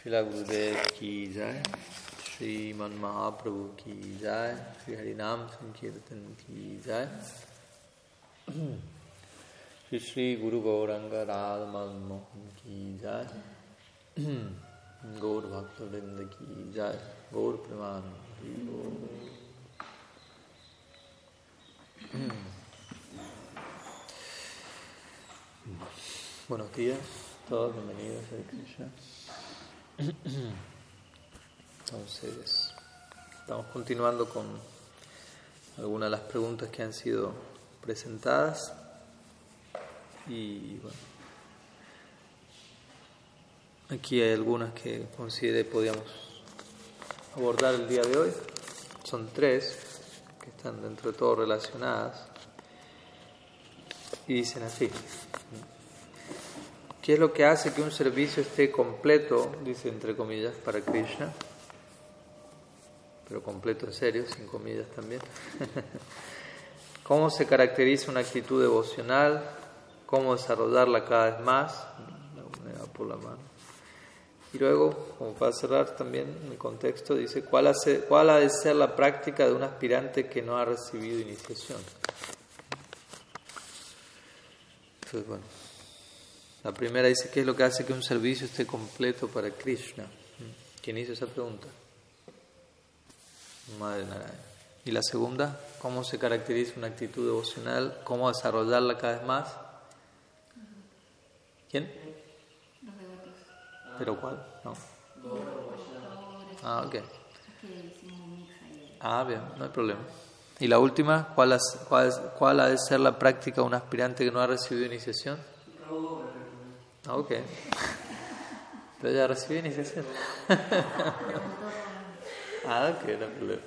शिला गुरुदेव की जय श्री मन महाप्रभु की जय श्री हरिनाम संकीर्तन की जय। श्री श्री गुरु गौरंग राध मोहन की जय। गौर भक्तवृंद की जय। गौर प्रमान Buenos días, todos bienvenidos a Krishna. Entonces, estamos continuando con algunas de las preguntas que han sido presentadas y bueno, aquí hay algunas que consideré podíamos abordar el día de hoy. Son tres que están dentro de todo relacionadas y dicen así. ¿Qué es lo que hace que un servicio esté completo, dice entre comillas, para Krishna? Pero completo en serio, sin comillas también. ¿Cómo se caracteriza una actitud devocional? ¿Cómo desarrollarla cada vez más? Por la mano. Y luego, como para cerrar también el contexto, dice, ¿cuál, ¿cuál ha de ser la práctica de un aspirante que no ha recibido iniciación? Entonces, bueno. La primera dice, ¿qué es lo que hace que un servicio esté completo para Krishna? ¿Quién hizo esa pregunta? Madre Narayana. Y la segunda, ¿cómo se caracteriza una actitud devocional? ¿Cómo desarrollarla cada vez más? ¿Quién? ¿Pero cuál? No. Ah, ok. Ah, bien, no hay problema. Y la última, ¿cuál, cuál, cuál ha de ser la práctica de un aspirante que no ha recibido iniciación? Ah, ok. Pero ya recibí iniciación. ah, ok, no problema.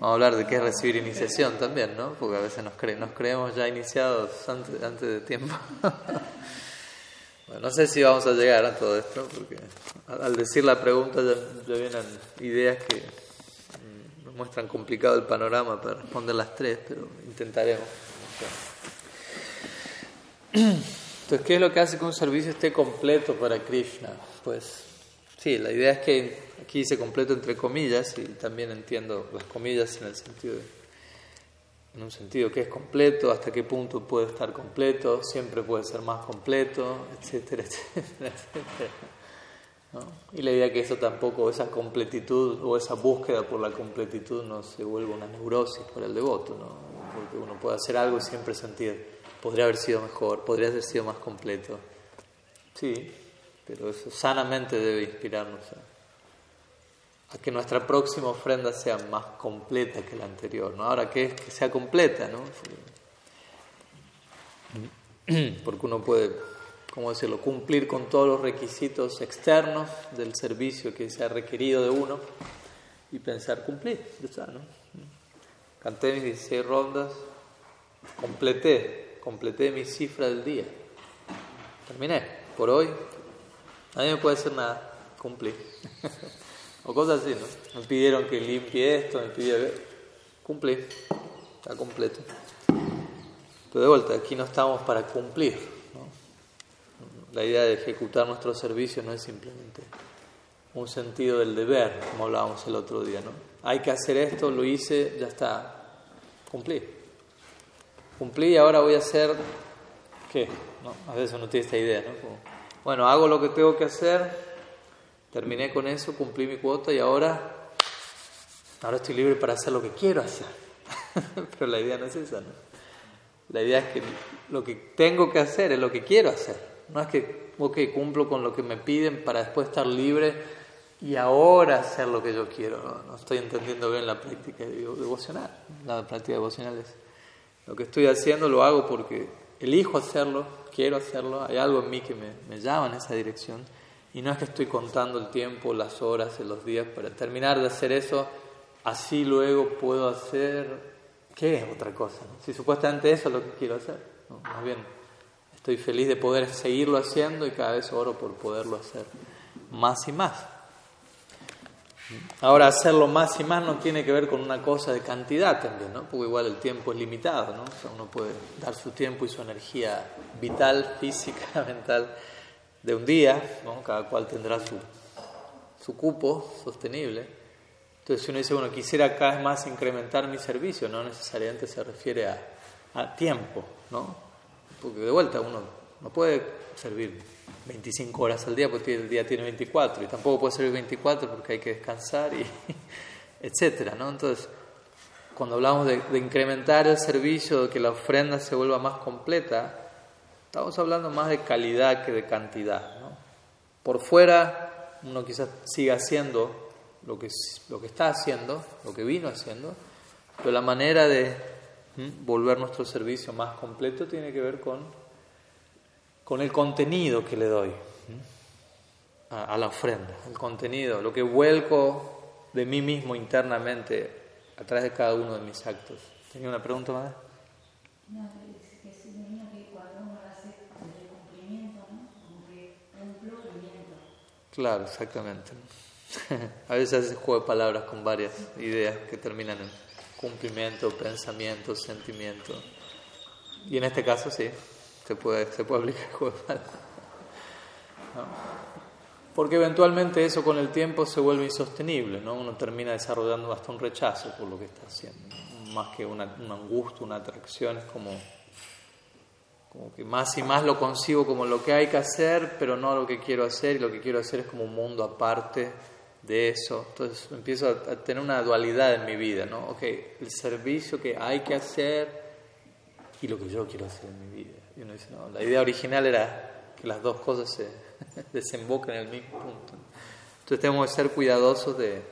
Vamos a hablar de qué es recibir iniciación también, ¿no? Porque a veces nos, nos creemos ya iniciados antes, antes de tiempo. bueno, no sé si vamos a llegar a todo esto, porque al decir la pregunta ya, ya vienen ideas que nos muestran complicado el panorama para responder las tres, pero intentaremos. Entonces, ¿qué es lo que hace que un servicio esté completo para Krishna? Pues sí, la idea es que aquí dice completo entre comillas y también entiendo las comillas en el sentido de, en un sentido que es completo, hasta qué punto puede estar completo, siempre puede ser más completo, etcétera, etcétera, etcétera. Y la idea es que eso tampoco, esa completitud o esa búsqueda por la completitud no se vuelva una neurosis para el devoto, ¿no? porque uno puede hacer algo y siempre sentir podría haber sido mejor, podría haber sido más completo. Sí, pero eso sanamente debe inspirarnos a, que nuestra próxima ofrenda sea más completa que la anterior. ¿no? Ahora, ¿qué es que sea completa? ¿no? Porque uno puede, ¿cómo decirlo?, cumplir con todos los requisitos externos del servicio que se ha requerido de uno y pensar cumplir. ¿no? Canté mis 16 rondas, completé completé mi cifra del día. Terminé. Por hoy, nadie me puede hacer nada. Cumplí. o cosas así, ¿no? Me pidieron que limpie esto, me pidieron... Cumplí. Está completo. Pero de vuelta, aquí no estamos para cumplir. ¿no? La idea de ejecutar nuestro servicio no es simplemente un sentido del deber, como hablábamos el otro día. ¿no? Hay que hacer esto, lo hice, ya está. Cumplí cumplí y ahora voy a hacer, ¿qué? ¿No? A veces uno tiene esta idea, ¿no? bueno, hago lo que tengo que hacer, terminé con eso, cumplí mi cuota y ahora, ahora estoy libre para hacer lo que quiero hacer. Pero la idea no es esa, ¿no? La idea es que lo que tengo que hacer es lo que quiero hacer. No es que, ok, cumplo con lo que me piden para después estar libre y ahora hacer lo que yo quiero. No, no estoy entendiendo bien la práctica devocional. La práctica devocional es lo que estoy haciendo lo hago porque elijo hacerlo, quiero hacerlo, hay algo en mí que me, llama en esa dirección. Y no es que estoy contando el tiempo, las horas, los días para terminar de hacer eso, así luego puedo hacer, ¿qué es otra cosa? Si supuestamente eso es lo que quiero hacer, más bien estoy feliz de poder seguirlo haciendo y cada vez oro por poderlo hacer más y más. Ahora, hacerlo más y más no tiene que ver con una cosa de cantidad también, ¿no? Porque igual el tiempo es limitado, ¿no? O sea, uno puede dar su tiempo y su energía vital, física, mental de un día, ¿no? Cada cual tendrá su, su cupo sostenible. Entonces, si uno dice, bueno, quisiera cada vez más incrementar mi servicio, no necesariamente se refiere a, a tiempo, ¿no? Porque de vuelta uno no puede servir 25 horas al día porque el día tiene 24 y tampoco puede servir 24 porque hay que descansar y etcétera, ¿no? Entonces, cuando hablamos de, incrementar el servicio, de que la ofrenda se vuelva más completa, estamos hablando más de calidad que de cantidad, ¿no? Por fuera uno quizás siga haciendo lo que, lo que está haciendo, lo que vino haciendo, pero la manera de volver nuestro servicio más completo tiene que ver con, con el contenido que le doy a, a, la ofrenda, el contenido, lo que vuelco de mí mismo internamente a través de cada uno de mis actos. ¿Tenía una pregunta más? No, es que se que cuando uno hace el cumplimiento, ¿no? Como que. Claro, exactamente. a veces hace juego de palabras con varias ideas que terminan en cumplimiento, pensamiento, sentimiento. Y en este caso sí, se puede, se puede aplicar el juego de palabras. Porque eventualmente eso con el tiempo se vuelve insostenible, ¿no? Uno termina desarrollando hasta un rechazo por lo que está haciendo, más que una, un angustia, una atracción, es como, como que más y más lo consigo como lo que hay que hacer, pero no lo que quiero hacer, y lo que quiero hacer es como un mundo aparte de eso. Entonces empiezo a, a tener una dualidad en mi vida, ¿no? Ok, el servicio que hay que hacer y lo que yo quiero hacer en mi vida. Y uno dice, no, la idea original era que las dos cosas se desembocan en el mismo punto. Entonces tenemos que ser cuidadosos de,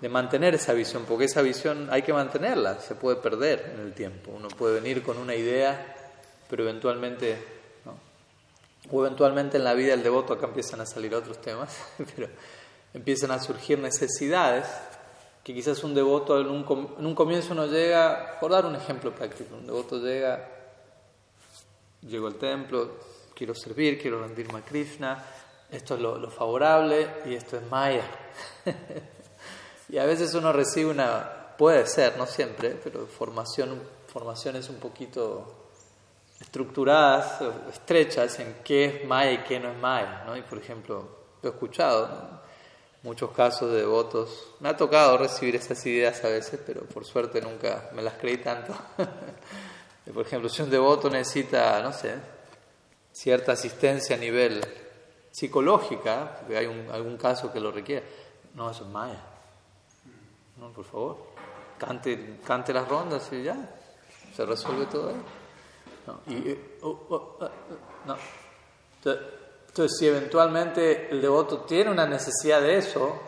de mantener esa visión, porque esa visión hay que mantenerla, se puede perder en el tiempo. Uno puede venir con una idea, pero eventualmente, ¿no? o eventualmente en la vida del devoto, acá empiezan a salir otros temas, pero empiezan a surgir necesidades que quizás un devoto en un, en un comienzo uno llega, por dar un ejemplo práctico, un devoto llega, llegó al templo, quiero servir, quiero rendirme a Krishna, esto es lo, lo favorable y esto es Maya. y a veces uno recibe una, puede ser, no siempre, pero formación, formaciones un poquito estructuradas, estrechas en qué es Maya y qué no es Maya. ¿no? Y por ejemplo, he escuchado muchos casos de devotos, me ha tocado recibir esas ideas a veces, pero por suerte nunca me las creí tanto. por ejemplo, si un devoto necesita, no sé, cierta asistencia a nivel psicológica, porque hay un, algún caso que lo requiere. No, eso es Maya. No, por favor. Cante, cante las rondas y ya. Se resuelve todo ahí. No. Y, oh, oh, oh, no. Entonces, si eventualmente el devoto tiene una necesidad de eso,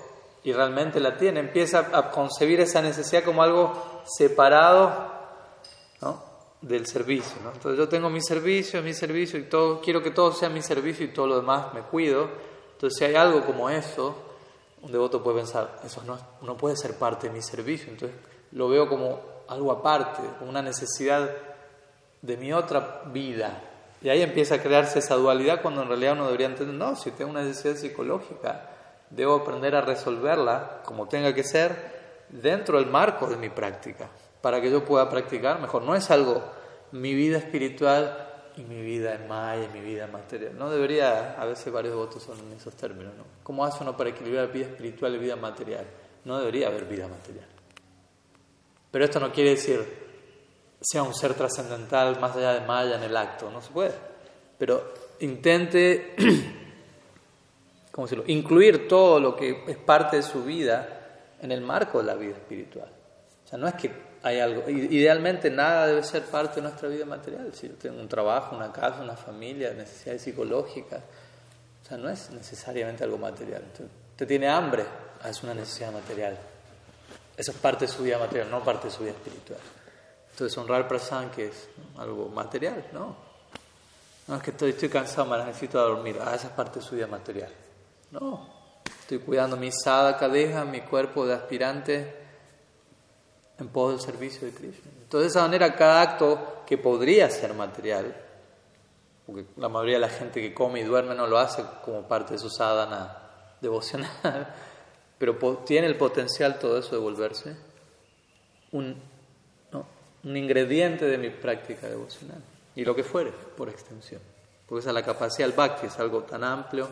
y realmente la tiene, empieza a concebir esa necesidad como algo separado. Del servicio. Entonces yo tengo mi servicio, mi servicio, y todo, quiero que todo sea mi servicio y todo lo demás me cuido. Entonces si hay algo como eso, un devoto puede pensar, eso no, no puede ser parte de mi servicio. Entonces lo veo como algo aparte, como una necesidad de mi otra vida. Y ahí empieza a crearse esa dualidad cuando en realidad uno debería entender, no, si tengo una necesidad psicológica, debo aprender a resolverla como tenga que ser dentro del marco de mi práctica, para que yo pueda practicar mejor. No es algo mi vida espiritual y mi vida en Maya y mi vida material. No debería, a veces varios votos son en esos términos, ¿no? ¿Cómo hace uno para equilibrar vida espiritual y vida material? No debería haber vida material. Pero esto no quiere decir sea un ser trascendental más allá de Maya en el acto, no se puede. Pero intente ¿cómo decirlo? incluir todo lo que es parte de su vida en el marco de la vida espiritual. O sea, no es que hay algo, idealmente nada debe ser parte de nuestra vida material. Si yo tengo un trabajo, una casa, una familia, necesidades psicológicas, o sea, no es necesariamente algo material. Usted tiene hambre, ah, es una necesidad material. Eso es parte de su vida material, no parte de su vida espiritual. Entonces, honrar prasan, que es algo material, ¿no? No es que estoy, estoy cansado, me necesito dormir. Ah, esa es parte de su vida material. No. Estoy cuidando mi sadhaka deja, mi cuerpo de aspirante en pos del servicio de Krishna. Entonces, de esa manera, cada acto que podría ser material, porque la mayoría de la gente que come y duerme no lo hace como parte de su sadhana devocional, pero tiene el potencial todo eso de volverse un ingrediente de mi práctica devocional. Y lo que fuere, por extensión. Porque esa es la capacidad del bhakti, es algo tan amplio.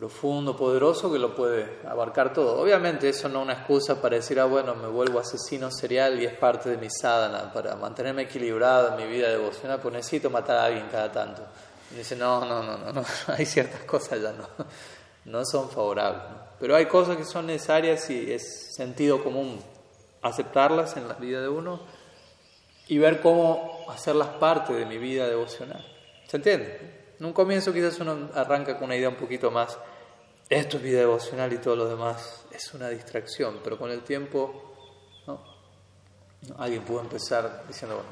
Profundo, poderoso, que lo puede abarcar todo. Obviamente eso no es una excusa para decir, ah, bueno, me vuelvo asesino serial y es parte de mi sadhana, para mantenerme equilibrado en mi vida devocional, pues necesito matar a alguien cada tanto. Dice, no, no, no, no, no, hay ciertas cosas ya no, no son favorables. Pero hay cosas que son necesarias y es sentido común aceptarlas en la vida de uno y ver cómo hacerlas parte de mi vida devocional. ¿Se entiende? En un comienzo quizás uno arranca con una idea un poquito más, esto es vida devocional y todo lo demás es una distracción, pero con el tiempo alguien pudo empezar diciendo,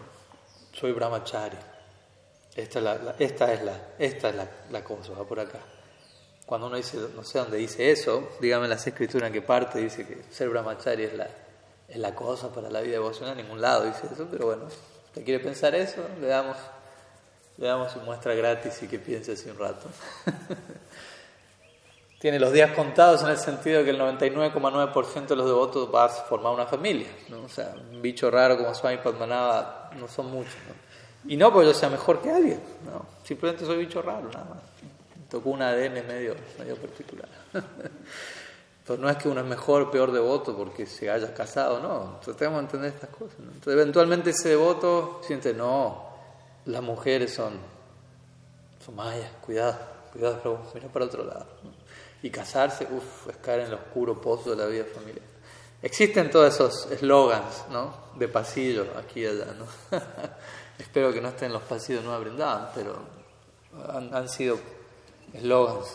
soy brahmachari, esta es la, esta es la, esta es la, cosa, va por acá. Cuando uno dice, no sé dónde dice eso, dígame las escrituras en qué parte dice que ser brahmachari es la, es la cosa para la vida devocional, en ningún lado dice eso, pero bueno, usted quiere pensar eso, le damos, le damos su muestra gratis y que piense así un rato. Tiene los días contados en el sentido de que el 99,9% de los devotos va a formar una familia, ¿no? O sea, un bicho raro como Swami Padmanabha no son muchos, ¿no? Y no porque yo sea mejor que alguien, no. Simplemente soy bicho raro, nada más. Tocó un ADN medio, medio particular. Pero no es que uno es mejor o peor devoto porque se haya casado, no. Tratemos de entender estas cosas. Entonces, eventualmente ese devoto siente, no, las mujeres son, son mayas, cuidado, cuidado, mira para otro lado. Y casarse, uff, es caer en el oscuro pozo de la vida familiar. Existen todos esos eslogans, ¿no? De pasillo, aquí y allá, ¿no? Espero que no estén los pasillos no brindaban, pero han, sido eslogans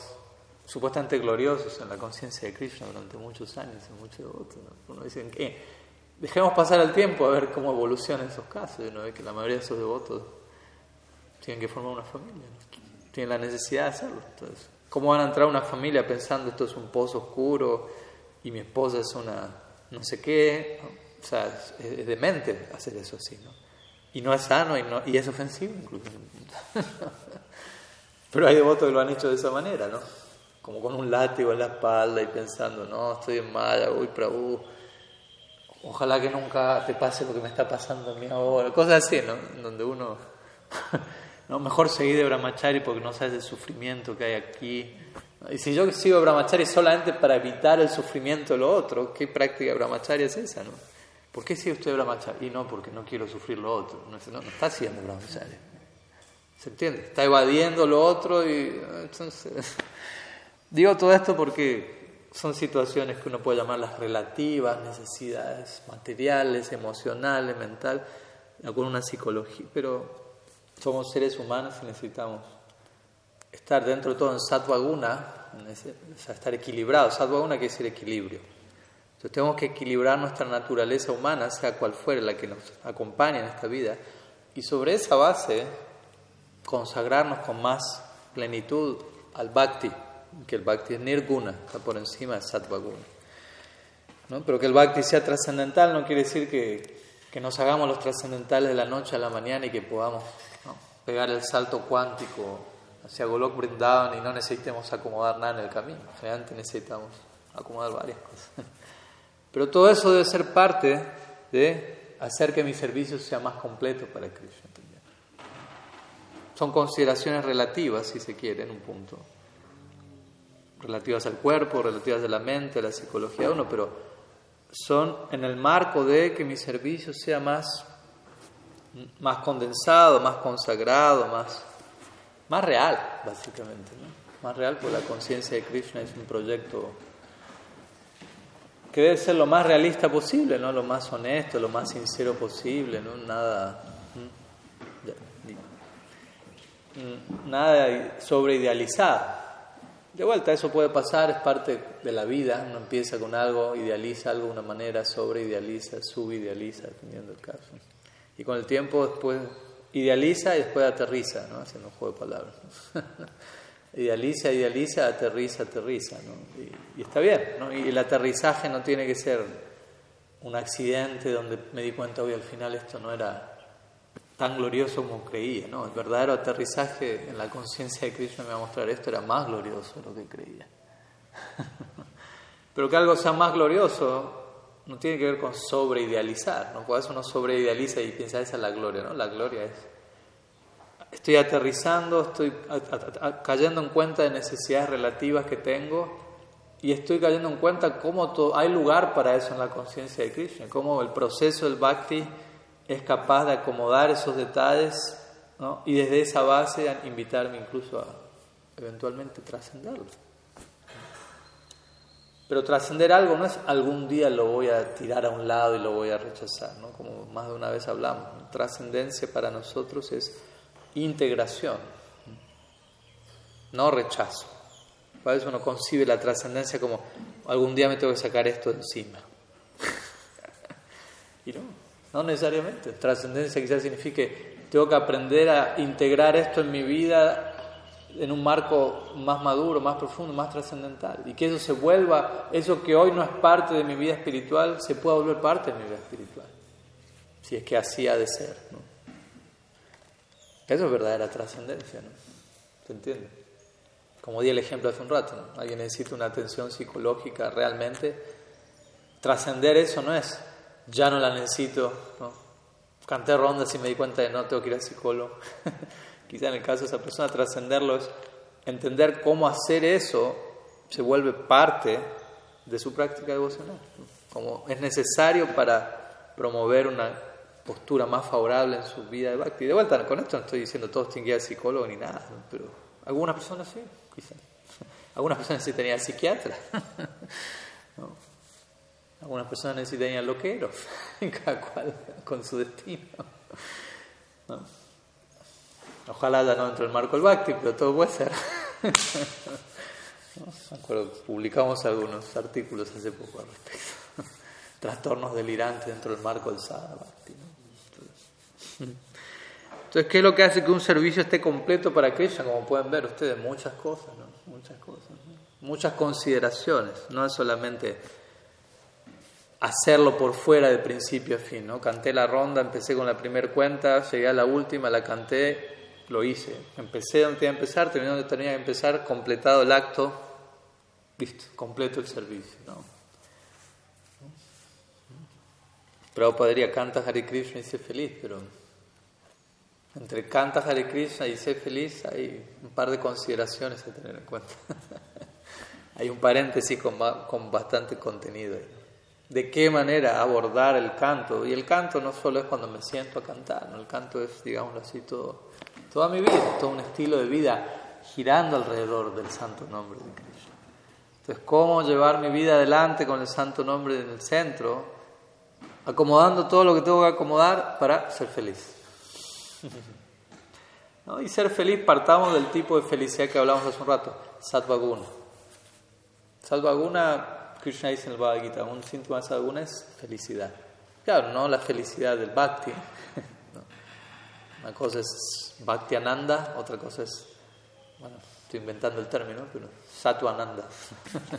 supuestamente gloriosos en la conciencia de Krishna durante muchos años y muchos devotos. Uno dice dejemos pasar el tiempo a ver cómo evolucionan esos casos y uno ve que la mayoría de esos devotos tienen que formar una familia, tienen la necesidad de hacerlo. Entonces, ¿cómo van a entrar una familia pensando esto es un pozo oscuro y mi esposa es una no sé qué? O sea, es, es demente hacer eso así, ¿no? Y no es sano y, no, y es ofensivo incluso. Pero hay devotos que lo han hecho de esa manera, ¿no? Como con un látigo en la espalda y pensando, no, estoy en Maya, uy, Prabhu, ojalá que nunca te pase lo que me está pasando a mí ahora. Cosas así, ¿no? Donde uno, no, mejor seguir de Brahmachari porque no sabes el sufrimiento que hay aquí. Y si yo sigo Brahmachari solamente para evitar el sufrimiento de lo otro, ¿qué práctica Brahmachari es esa, no? ¿Por qué sigue usted brahmacharya? Y no, porque no quiero sufrir lo otro. No, no, está haciendo brahmacharya. ¿Se entiende? Está evadiendo lo otro y entonces... Digo todo esto porque son situaciones que uno puede llamar las relativas, necesidades materiales, emocionales, mentales, con una psicología, pero somos seres humanos y necesitamos estar dentro de todo en sattva guna, estar equilibrados. Sattva guna quiere decir equilibrio. Entonces tenemos que equilibrar nuestra naturaleza humana, sea cual fuere la que nos acompañe en esta vida, y sobre esa base consagrarnos con más plenitud al bhakti, que el bhakti es nirguna, está por encima de sattva ¿No? Pero que el bhakti sea trascendental no quiere decir que, que, nos hagamos los trascendentales de la noche a la mañana y que podamos pegar el salto cuántico hacia Golok Brindavan y no necesitemos acomodar nada en el camino. Realmente necesitamos acomodar varias cosas. Pero todo eso debe ser parte de hacer que mi servicio sea más completo para Krishna. Son consideraciones relativas, si se quiere, en un punto. Relativas al cuerpo, relativas a la mente, a la psicología de uno, pero son en el marco de que mi servicio sea más, más condensado, más consagrado, más, más real, básicamente. Más real, porque la conciencia de Krishna es un proyecto que debe ser lo más realista posible, ¿no? lo más honesto, lo más sincero posible, ¿no? nada, nada sobreidealizado. De vuelta, eso puede pasar, es parte de la vida, uno empieza con algo, idealiza algo de una manera, sobreidealiza, subidealiza, dependiendo del caso. Y con el tiempo después idealiza y después aterriza, ¿no? haciendo un juego de palabras. idealiza, idealiza, aterriza, aterriza. ¿no? Y, está bien. ¿no? Y el aterrizaje no tiene que ser un accidente donde me di cuenta hoy al final esto no era tan glorioso como creía. ¿no? El verdadero aterrizaje en la conciencia de Krishna me va a mostrar esto era más glorioso de lo que creía. Pero que algo sea más glorioso no tiene que ver con sobreidealizar. ¿no? Cuando uno sobreidealiza y piensa esa es la gloria. ¿no? La gloria es estoy aterrizando, estoy cayendo en cuenta de necesidades relativas que tengo y estoy cayendo en cuenta cómo hay lugar para eso en la conciencia de Krishna, cómo el proceso del bhakti es capaz de acomodar esos detalles y desde esa base invitarme incluso a eventualmente trascenderlo. Pero trascender algo no es algún día lo voy a tirar a un lado y lo voy a rechazar, ¿no? como más de una vez hablamos. Trascendencia para nosotros es integración, no rechazo. Para eso uno concibe la trascendencia como algún día me tengo que sacar esto encima. y no, no necesariamente. Trascendencia quizás signifique tengo que aprender a integrar esto en mi vida en un marco más maduro, más profundo, más trascendental. Y que eso se vuelva, eso que hoy no es parte de mi vida espiritual, se pueda volver parte de mi vida espiritual. Si es que así ha de ser. Eso es verdadera trascendencia, ¿no? ¿Se entiende? Como di el ejemplo hace un rato, alguien necesita una atención psicológica realmente. Trascender eso no es, ya no la necesito, ¿no? canté rondas y me di cuenta de no tengo que ir al psicólogo. Quizá en el caso de esa persona trascenderlo es entender cómo hacer eso se vuelve parte de su práctica devocional, como es necesario para promover una postura más favorable en su vida de bhakti. De vuelta, con esto no estoy diciendo todos tienen que ir al psicólogo ni nada, pero algunas personas sí, quizás. Algunas personas sí tenían psiquiatra. Algunas personas necesitarían loqueros, cada cual con su destino. Ojalá ya no dentro del marco del Bhakti, pero todo puede ser. publicamos algunos artículos hace poco al respecto. Trastornos delirantes dentro del marco del Sadhana Bhakti. Entonces, ¿qué es lo que hace que un servicio esté completo para Krishna? Como pueden ver ustedes, muchas cosas, ¿no? Muchas cosas, muchas consideraciones. No es solamente hacerlo por fuera de principio a fin, ¿no? Canté la ronda, empecé con la primera cuenta, llegué a la última, la canté, lo hice. Empecé donde tenía que empezar, terminé donde tenía que empezar, completado el acto, listo, completo el servicio, ¿no? Pero podría cantar Hare Krishna y ser feliz, pero entre canta Hare Krishna y ser feliz hay un par de consideraciones a tener en cuenta. hay un paréntesis con, con bastante contenido. De qué manera abordar el canto. Y el canto no solo es cuando me siento a cantar, ¿no? el canto es, digámoslo así, todo, toda mi vida, todo un estilo de vida girando alrededor del santo nombre de Krishna. Entonces, ¿cómo llevar mi vida adelante con el santo nombre en el centro? Acomodando todo lo que tengo que acomodar para ser feliz. Y ser feliz, partamos del tipo de felicidad que hablamos hace un rato, Satvaguna. Satvaguna, Krishna dice en el Bhagavad Gita, un síntoma de es felicidad. Claro, no la felicidad del Bhakti. Una cosa es Bhakti Ananda, otra cosa es, bueno, estoy inventando el término, pero Ananda.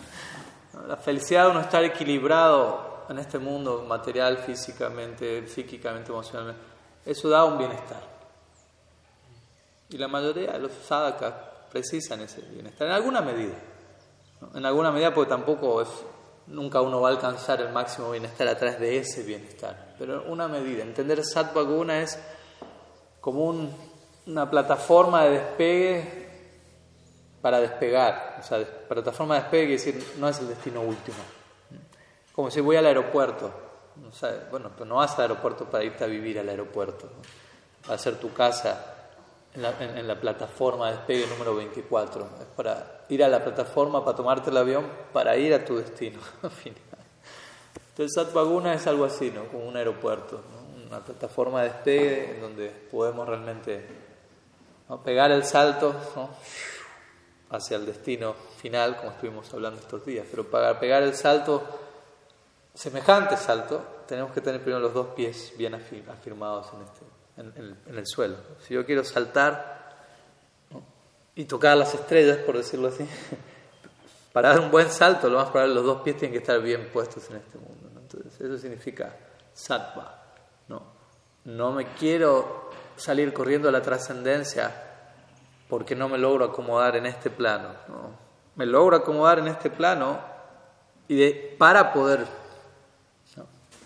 la felicidad de uno estar equilibrado en este mundo material, físicamente, psíquicamente, emocionalmente, eso da un bienestar. Y la mayoría de los sadhakas precisan ese bienestar, en alguna medida. En alguna medida porque tampoco es, nunca uno va a alcanzar el máximo bienestar a través de ese bienestar. Pero una medida. Entender sattva guna es como una plataforma de despegue para despegar. O sea, plataforma de despegue quiere decir no es el destino último. Como si voy al aeropuerto. bueno, pero no vas al aeropuerto para irte a vivir al aeropuerto. Va a ser tu casa en la, plataforma de despegue número 24. Es para ir a la plataforma, para tomarte el avión, para ir a tu destino. Entonces Satvaguna es algo así, ¿no? como un aeropuerto, una plataforma de despegue en donde podemos realmente pegar el salto hacia el destino final, como estuvimos hablando estos días. Pero para pegar el salto, semejante salto, tenemos que tener primero los dos pies bien afirmados en este en, el suelo. Si yo quiero saltar y tocar las estrellas, por decirlo así, para dar un buen salto, lo más probable los dos pies tienen que estar bien puestos en este mundo. Entonces, eso significa sattva. ¿no? no me quiero salir corriendo a la trascendencia porque no me logro acomodar en este plano. ¿no? Me logro acomodar en este plano y de, para poder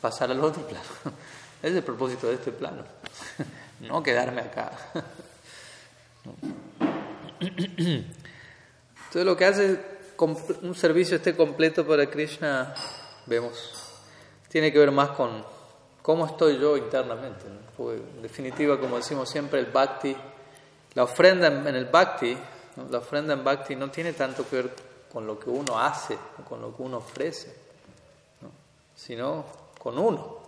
pasar al otro plano. Es el propósito de este plano, no quedarme acá. Entonces lo que hace un servicio esté completo para Krishna, vemos, tiene que ver más con cómo estoy yo internamente. en definitiva, como decimos siempre, el bhakti, la ofrenda en el bhakti, la ofrenda en bhakti no tiene tanto que ver con lo que uno hace con lo que uno ofrece, sino con uno,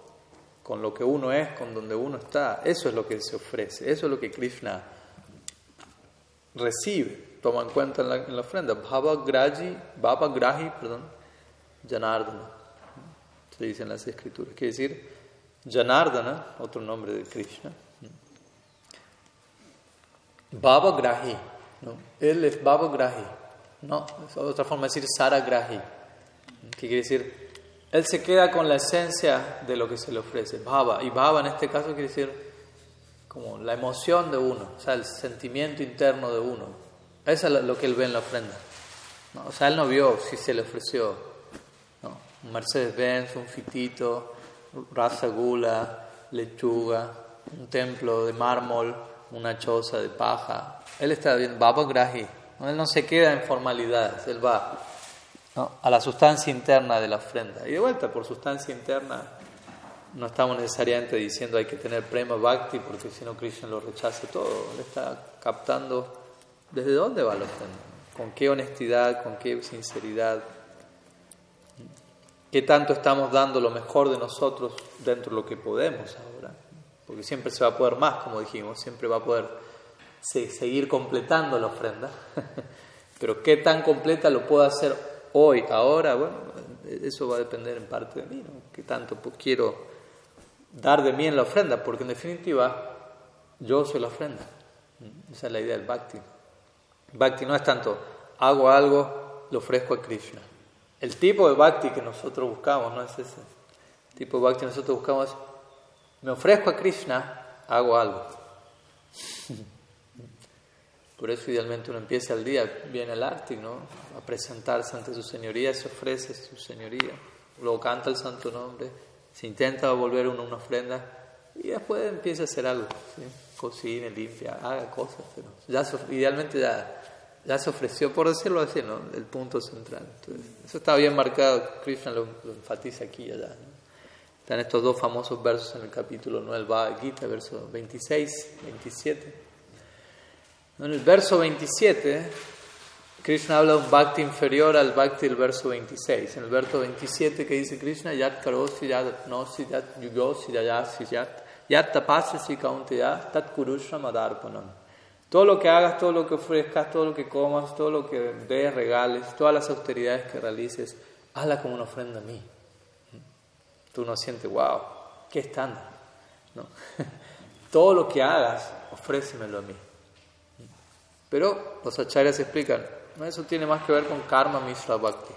con lo que uno es, con donde uno está. Eso es lo que se ofrece, eso es lo que Krishna recibe, toma en cuenta en la, ofrenda. Bhava Graji, Bhava Grahi, perdón, Janardana. Se dice en las escrituras. Quiere decir, Janardana, otro nombre de Krishna. Bhava Grahi, ¿no? Él es Bhava Grahi. No, es otra forma de decir Saragrahi. Que quiere decir, él se queda con la esencia de lo que se le ofrece, Bhava. Y Bhava en este caso quiere decir como la emoción de uno, o sea, el sentimiento interno de uno. Eso es lo que él ve en la ofrenda. O sea, él no vio si se le ofreció ¿no? un Mercedes-Benz, un fitito, raza gula, lechuga, un templo de mármol, una choza de paja. Él está bien, Baba Grahi. Él no se queda en formalidades, él va a la sustancia interna de la ofrenda. Y de vuelta, por sustancia interna, no estamos necesariamente diciendo hay que tener prema bhakti porque si no Krishna lo rechaza todo. Él está captando desde dónde va la ofrenda, con qué honestidad, con qué sinceridad, qué tanto estamos dando lo mejor de nosotros dentro de lo que podemos ahora. Porque siempre se va a poder más, como dijimos, siempre va a poder seguir completando la ofrenda. Pero qué tan completa lo puedo hacer hoy, ahora, bueno, eso va a depender en parte de mí, ¿no? Qué tanto quiero dar de mí en la ofrenda, porque en definitiva yo soy la ofrenda. Esa es la idea del bhakti. Bhakti no es tanto hago algo, lo ofrezco a Krishna. El tipo de bhakti que nosotros buscamos no es ese. El tipo de bhakti que nosotros buscamos es me ofrezco a Krishna, hago algo. Por eso idealmente uno empieza el día, viene el arte, ¿no? A presentarse ante su señoría, se ofrece su señoría, luego canta el santo nombre, se intenta volver uno una ofrenda y después empieza a hacer algo, cocine, limpia, haga cosas, pero ya idealmente ya, ya se ofreció, por decirlo así, ¿no? el punto central. eso está bien marcado, Krishna lo, enfatiza aquí y allá. Están estos dos famosos versos en el capítulo 9 del Bhagavad Gita, versos 26, 27. En el verso 27 Krishna habla de un bhakti inferior al bhakti del verso 26. En el verso 27 que dice Krishna, Yat karosi yat nosi yat yugosi yayasi yat yat tapasasi kaunteya tat kurushram adarpanam. Todo lo que hagas, todo lo que ofrezcas, todo lo que comas, todo lo que des, regales, todas las austeridades que realices, hazla como una ofrenda a mí. Tú no sientes, wow, qué estándar. No. todo lo que hagas, ofrécemelo a mí. Pero los acharyas explican, eso tiene más que ver con karma mishra bhakti,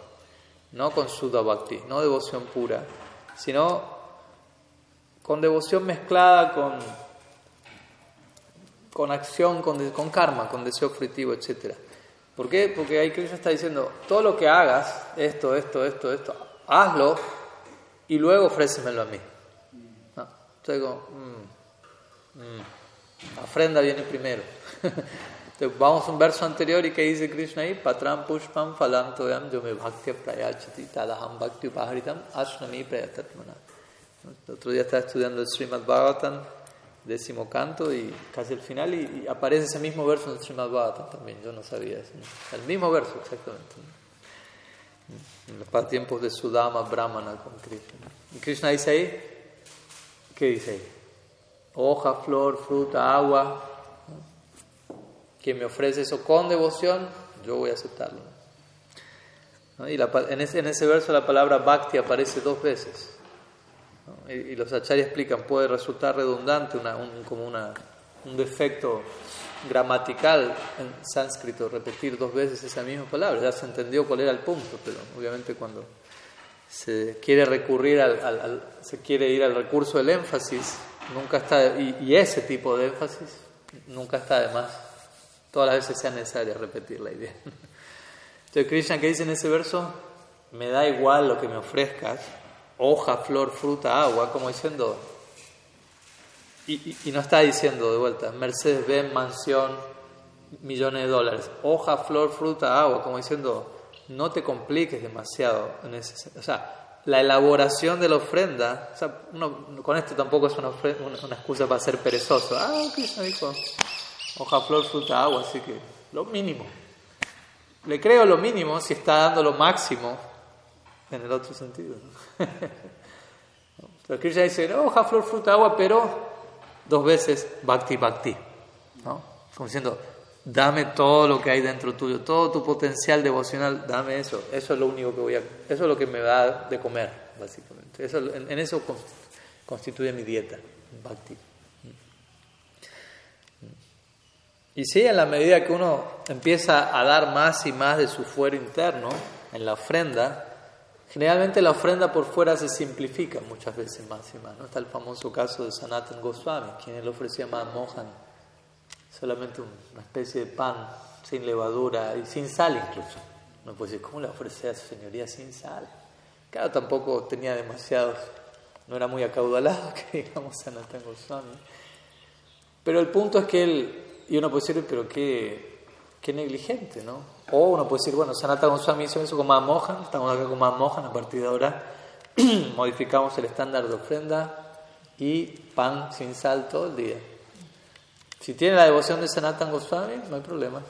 no con sudha bhakti, no devoción pura, sino con devoción mezclada con, con acción, con, con karma, con deseo fruitivo, etc. ¿Por qué? Porque ahí Krishna está diciendo, todo lo que hagas, esto, esto, esto, esto, hazlo y luego ofrécemelo a mí. ¿No? Entonces, como, mm, mm, la ofrenda viene primero. a un verso anterior y que dice Krishna ahí, Patram Pushpam Falantoyam Yome Bhaktya Prayachati Tadaham Bhakti Upaharitam Ashnami Prayatatmana. El otro día estaba estudiando el Srimad Bhagavatam, décimo canto, y casi al final, y, aparece ese mismo verso en el Srimad Bhagavatam también, yo no sabía eso. El mismo verso, exactamente. En los tiempos de Sudama Brahmana con Krishna. Y Krishna dice ahí, ¿qué dice ahí? Hoja, flor, fruta, agua, quien me ofrece eso con devoción, yo voy a aceptarlo. Y en, ese, en, ese, verso la palabra bhakti aparece dos veces. Y, los acharyas explican, puede resultar redundante, un, como una, un defecto gramatical en sánscrito repetir dos veces esa misma palabra. Ya se entendió cuál era el punto, pero obviamente cuando se quiere recurrir al, se quiere ir al recurso del énfasis, nunca está, y, y ese tipo de énfasis nunca está de más todas las veces sea necesario repetir la idea. Entonces Krishna que dice en ese verso, me da igual lo que me ofrezcas, hoja, flor, fruta, agua, como diciendo, y, no está diciendo de vuelta, Mercedes Benz, mansión, millones de dólares. Hoja, flor, fruta, agua, como diciendo, no te compliques demasiado O sea, la elaboración de la ofrenda, con esto tampoco es una, una, excusa para ser perezoso. Ah, Krishna dijo, hoja, flor, fruta, agua, así que lo mínimo. Le creo lo mínimo si está dando lo máximo en el otro sentido. Pero Krishna dice, hoja, flor, fruta, agua, pero dos veces bhakti, bhakti. ¿no? Como diciendo, dame todo lo que hay dentro tuyo, todo tu potencial devocional, dame eso. Eso es lo único que voy a, eso es lo que me da de comer, básicamente. Eso, en, eso constituye mi dieta, bhakti. Y sí, en la medida que uno empieza a dar más y más de su fuero interno en la ofrenda, generalmente la ofrenda por fuera se simplifica muchas veces más y más. ¿no? Está el famoso caso de Sanatan Goswami, quien le ofrecía más mohan, solamente una especie de pan sin levadura y sin sal incluso. No puede decir, ¿cómo le ofrece a su señoría sin sal? Claro, tampoco tenía demasiados, no era muy acaudalado que digamos Sanatan Goswami. Pero el punto es que él y uno puede decir, pero qué, qué negligente, ¿no? O uno puede decir, bueno, Sanata Goswami hizo eso con Mohan, estamos acá con Mohan, a partir de ahora modificamos el estándar de ofrenda y pan sin sal todo el día. Si tiene la devoción de Sanatan Goswami, no hay problema.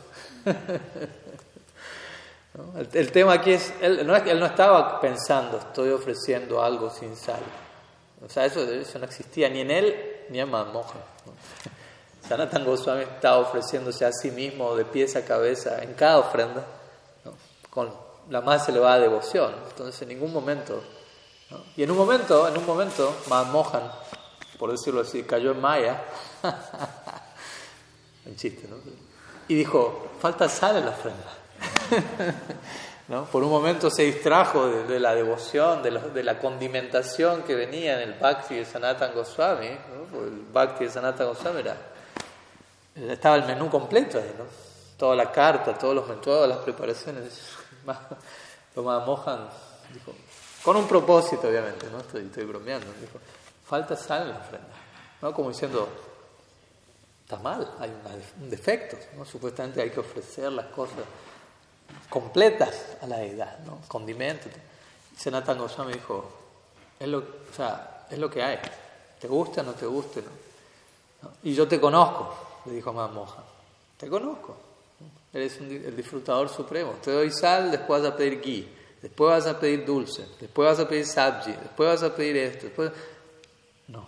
el, tema aquí es él, no él no estaba pensando, estoy ofreciendo algo sin sal. O sea, eso, eso no existía ni en él ni en Mohan. Sanatan Goswami está ofreciéndose a sí mismo de pies a cabeza en cada ofrenda, con la más elevada devoción. Entonces, en ningún momento, y en un momento, en un momento, Mohan, por decirlo así, cayó en Maya, un chiste, ¿no? Y dijo, falta sal en la ofrenda. ¿No? Por un momento se distrajo de, la devoción, de, de, la condimentación que venía en el Bhakti de Sanatan Goswami. ¿no? El Bhakti de Sanatan Goswami era estaba el menú completo ahí, ¿no? Toda la carta, todos los, todas las preparaciones. Lo Mohan dijo, con un propósito obviamente, ¿no? Estoy, bromeando. Dijo, falta sal en la ofrenda. ¿no? Como diciendo, está mal, hay un defecto, ¿no? Supuestamente hay que ofrecer las cosas completas a la deidad, ¿no? Condimentos. Senatan Goswami dijo, es lo, o sea, es lo que hay. ¿Te gusta o no te gusta? ¿no? Y yo te conozco le dijo a Moja, te conozco, eres el disfrutador supremo, te doy sal, después vas a pedir ghee, después vas a pedir dulce, después vas a pedir sabji, después vas a pedir esto, después... No,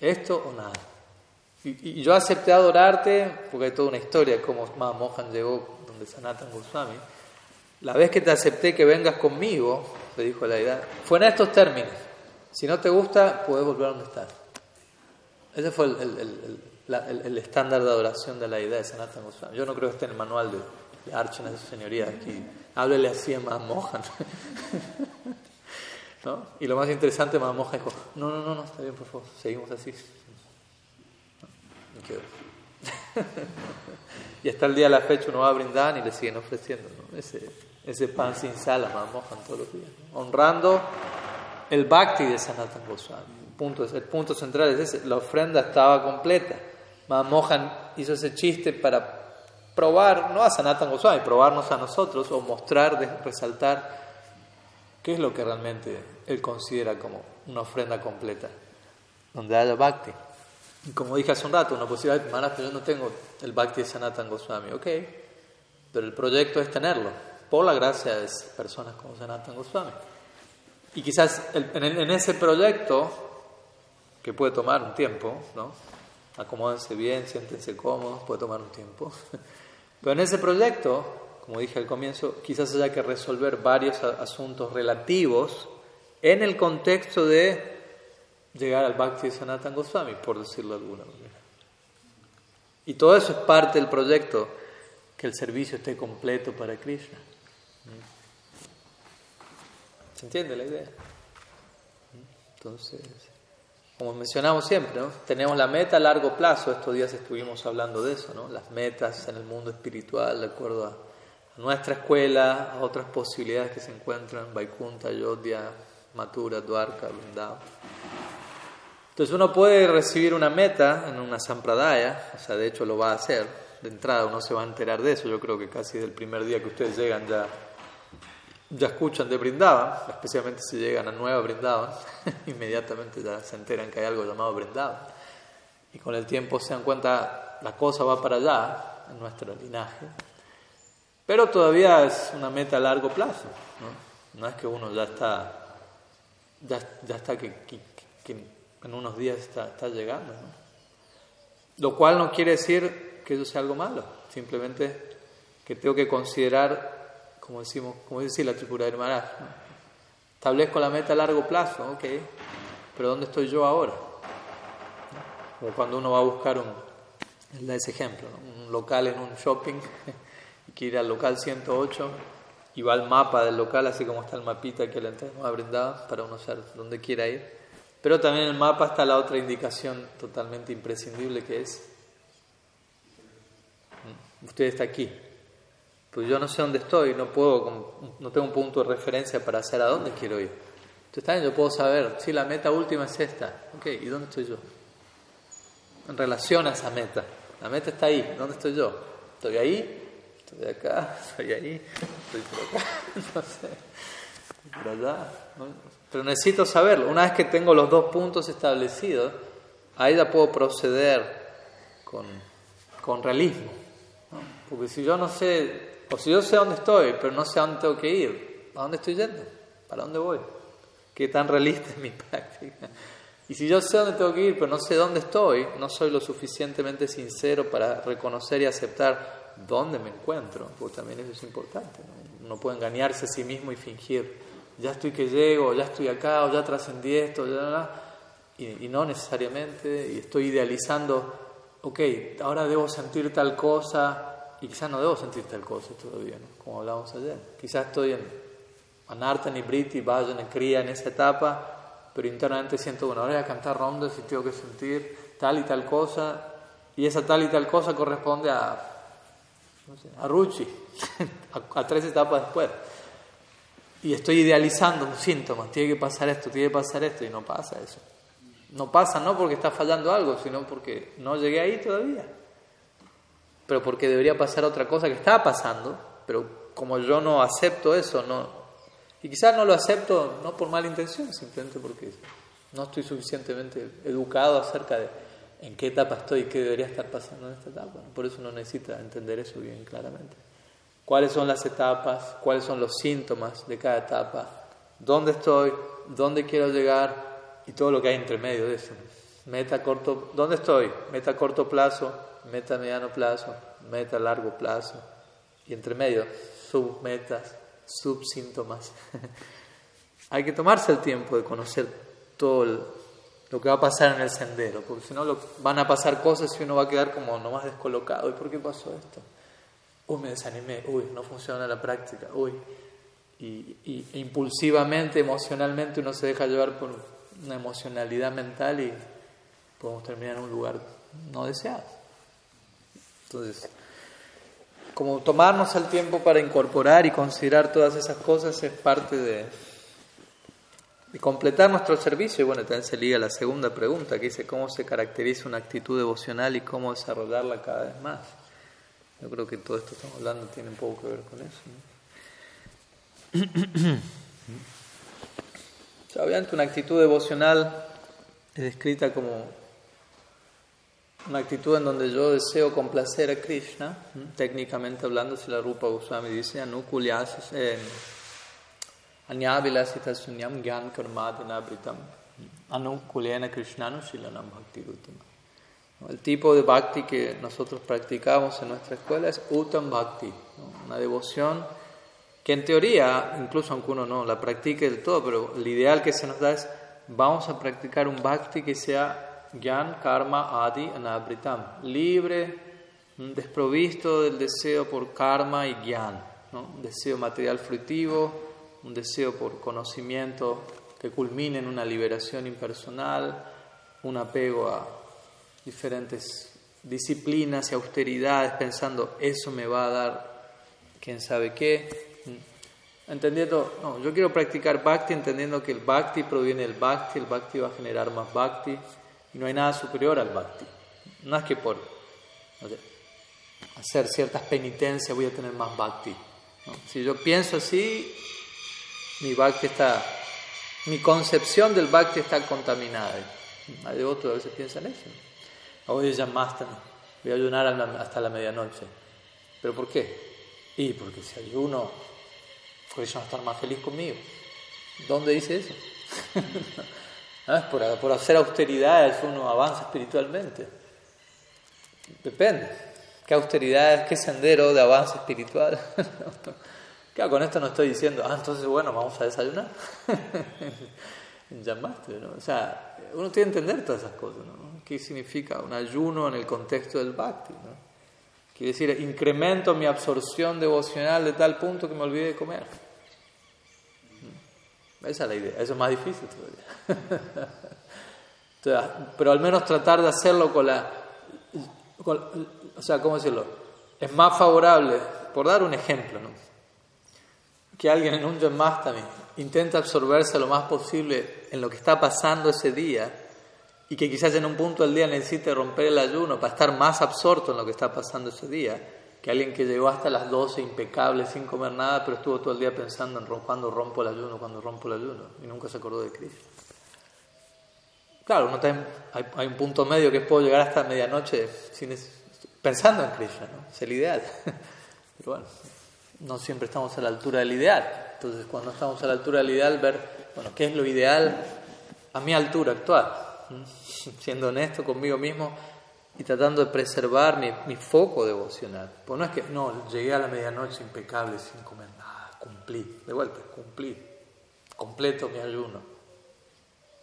esto o nada. Y, yo acepté adorarte, porque hay toda una historia de cómo Mohan llegó donde Sanatan Goswami. La vez que te acepté que vengas conmigo, le dijo la idea, fue en estos términos. Si no te gusta, puedes volver a donde estás. Ese fue el, estándar de adoración de la idea de Sanatana Goswami. Yo no creo que esté en el manual de, de Archana de su señoría aquí. Háblele así a Mohan. ¿No? Y lo más interesante, Mohan dijo, no, no, no, no, está bien, por favor, seguimos así. y hasta el día de la fecha uno va a brindar y le siguen ofreciendo ese, ese pan sin sal a Mohan todos los días, honrando el bhakti de Sanatana Goswami. Punto, el punto central es ese, la ofrenda estaba completa. Mohan hizo ese chiste para probar, no a Sanatan Goswami, probarnos a nosotros o mostrar, resaltar qué es lo que realmente él considera como una ofrenda completa, donde haya bhakti. Y como dije hace un rato, una posibilidad, Maharaj, yo no tengo el bhakti de Sanatan Goswami, ok, pero el proyecto es tenerlo, por la gracia de personas como Sanatan Goswami. Y quizás en ese proyecto, que puede tomar un tiempo, ¿no? acomódense bien, siéntense cómodos, puede tomar un tiempo. Pero en ese proyecto, como dije al comienzo, quizás haya que resolver varios asuntos relativos en el contexto de llegar al Bhakti de Sanatan Goswami, por decirlo de alguna manera. Y todo eso es parte del proyecto, que el servicio esté completo para Krishna. ¿Se entiende la idea? Entonces como mencionamos siempre, tenemos la meta a largo plazo, estos días estuvimos hablando de eso, ¿no? las metas en el mundo espiritual, de acuerdo a, nuestra escuela, a otras posibilidades que se encuentran, Vaikunta, Yodhya, Mathura, Dwarka, Vrindavan. Entonces uno puede recibir una meta en una sampradaya, o sea, de hecho lo va a hacer, de entrada uno se va a enterar de eso. Yo creo que casi del primer día que ustedes llegan ya, ya escuchan de Brindavan, especialmente si llegan a Nueva Brindavan, inmediatamente ya se enteran que hay algo llamado Brindavan. Y con el tiempo se dan cuenta, la cosa va para allá, en nuestro linaje. Pero todavía es una meta a largo plazo. No, no es que uno ya está, ya, ya está que, que, en unos días está, está llegando. Lo cual no quiere decir que eso sea algo malo, simplemente que tengo que considerar, como decimos, como dice la tripura de Maharaj, establezco la meta a largo plazo, ok, pero ¿dónde estoy yo ahora? O cuando uno va a buscar un, ese ejemplo, un local en un shopping, y quiere ir al local 108 y va al mapa del local, así como está el mapita que le entramos a brindar para uno saber dónde quiera ir. Pero también en el mapa está la otra indicación totalmente imprescindible que es, mm, usted está aquí, pues yo no sé dónde estoy, no puedo, no tengo un punto de referencia para saber a dónde quiero ir. Entonces también yo puedo saber, si la meta última es esta, ok, ¿y dónde estoy yo? En relación a esa meta, la meta está ahí, ¿dónde estoy yo? ¿Estoy ahí? ¿Estoy acá? ¿Estoy ahí? ¿Estoy por acá? No sé, por allá, pero necesito saberlo. Una vez que tengo los dos puntos establecidos, ahí ya puedo proceder con, con realismo. Porque si yo no sé, o si yo sé dónde estoy, pero no sé a dónde tengo que ir, ¿a dónde estoy yendo? ¿Para dónde voy? ¿Qué tan realista es mi práctica? Y si yo sé dónde tengo que ir, pero no sé dónde estoy, no soy lo suficientemente sincero para reconocer y aceptar dónde me encuentro, porque también eso es importante. Uno puede engañarse a sí mismo y fingir ya estoy que llego, ya estoy acá, o ya trascendí esto, ya, y, y no necesariamente, y estoy idealizando, ok, ahora debo sentir tal cosa, y quizás no debo sentir tal cosa todavía, ¿no? como hablábamos ayer. Quizás estoy en Anartan y Briti, vayan en cría en esa etapa, pero internamente siento, bueno, ahora voy a cantar rondas y tengo que sentir tal y tal cosa, y esa tal y tal cosa corresponde a, no sé, a Ruchi, a tres etapas después y estoy idealizando un síntoma, tiene que pasar esto, tiene que pasar esto, y no pasa eso. No pasa no porque está fallando algo, sino porque no llegué ahí todavía. Pero porque debería pasar otra cosa que está pasando, pero como yo no acepto eso, no. Y quizás no lo acepto no por mala intención, simplemente porque no estoy suficientemente educado acerca de en qué etapa estoy y qué debería estar pasando en esta etapa. Por eso uno necesita entender eso bien claramente cuáles son las etapas, cuáles son los síntomas de cada etapa, dónde estoy, dónde quiero llegar y todo lo que hay entre medio de eso. Meta corto, ¿dónde estoy? Meta corto plazo, meta mediano plazo, meta largo plazo y entre medio submetas, subsíntomas. hay que tomarse el tiempo de conocer todo lo que va a pasar en el sendero, porque si no van a pasar cosas y uno va a quedar como nomás descolocado. ¿Y por qué pasó esto? uy, me desanimé, uy, no funciona la práctica, uy. Y, impulsivamente, emocionalmente, uno se deja llevar por una emocionalidad mental y podemos terminar en un lugar no deseado. Entonces, como tomarnos el tiempo para incorporar y considerar todas esas cosas es parte de, completar nuestro servicio. Y bueno, también se liga la segunda pregunta que dice cómo se caracteriza una actitud devocional y cómo desarrollarla cada vez más. Yo creo que todo esto que estamos hablando tiene un poco que ver con eso. obviamente una actitud devocional es descrita como una actitud en donde yo deseo complacer a Krishna, técnicamente hablando, si la Rupa Goswami dice, eh, gyan shilanam bhakti el tipo de bhakti que nosotros practicamos en nuestra escuela es Uttam Bhakti, una devoción que en teoría, incluso aunque uno no la practique del todo, pero el ideal que se nos da es vamos a practicar un bhakti que sea Gyan, Karma, Adi, Anabritam, libre, desprovisto del deseo por karma y Gyan, un deseo material fruitivo, un deseo por conocimiento que culmine en una liberación impersonal, un apego a diferentes disciplinas y austeridades pensando eso me va a dar quién sabe qué. Entendiendo, no, yo quiero practicar bhakti entendiendo que el bhakti proviene del bhakti, el bhakti va a generar más bhakti y no hay nada superior al bhakti. No es que por, hacer ciertas penitencias voy a tener más bhakti. Si yo pienso así, mi bhakti está, mi concepción del bhakti está contaminada. Hay devotos a veces piensan eso. Hoy ya más voy a ayunar hasta la medianoche. ¿Pero por qué? Y porque si ayuno, Krishna va a estar más feliz conmigo. ¿Dónde dice eso? por, por hacer austeridades uno avanza espiritualmente. Depende. ¿Qué austeridad, qué sendero de avance espiritual? claro, con esto no estoy diciendo, ah, entonces bueno, vamos a desayunar. Llamaste, ¿no? O sea, uno tiene que entender todas esas cosas, ¿no? ¿Qué significa un ayuno en el contexto del bhakti? ¿no? Quiere decir, incremento mi absorción devocional de tal punto que me olvide de comer. Esa es la idea, eso es más difícil todavía. pero al menos tratar de hacerlo con la... o sea, ¿cómo decirlo? Es más favorable, por dar un ejemplo, que alguien en un también intenta absorberse lo más posible en lo que está pasando ese día y que quizás en un punto del día necesite romper el ayuno para estar más absorto en lo que está pasando ese día que alguien que llegó hasta las 12 impecable sin comer nada, pero estuvo todo el día pensando en cuándo rompo el ayuno, cuándo rompo el ayuno, y nunca se acordó de Cristo. Claro, hay, un punto medio que puedo llegar hasta medianoche sin, pensando en Cristo, ¿no? es el ideal. Pero bueno, no siempre estamos a la altura del ideal. Entonces, cuando estamos a la altura del ideal, ver, bueno, qué es lo ideal a mi altura actual, siendo honesto conmigo mismo y tratando de preservar mi, mi, foco devocional. Pues no es que, no, llegué a la medianoche impecable sin comer nada, cumplí, de vuelta, cumplí, completo mi ayuno.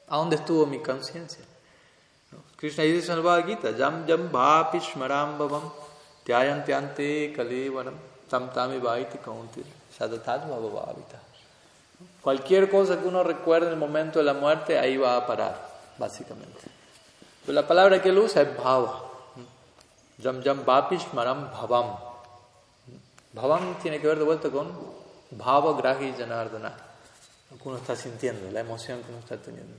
¿A dónde estuvo mi conciencia? Krishna dice en el Bhagavad Gita, Jam Jam Bhapi Shmarambhavam Tyayantyante Kalivaram Tam Tami. Cualquier cosa que uno recuerde en el momento de la muerte, ahí va a parar, básicamente. Pero la palabra que él usa es bhava. Jam jam vapish maram bhavam. Bhavam tiene que ver de vuelta con bhava grahi janardana. Lo que uno está sintiendo, la emoción que uno está teniendo.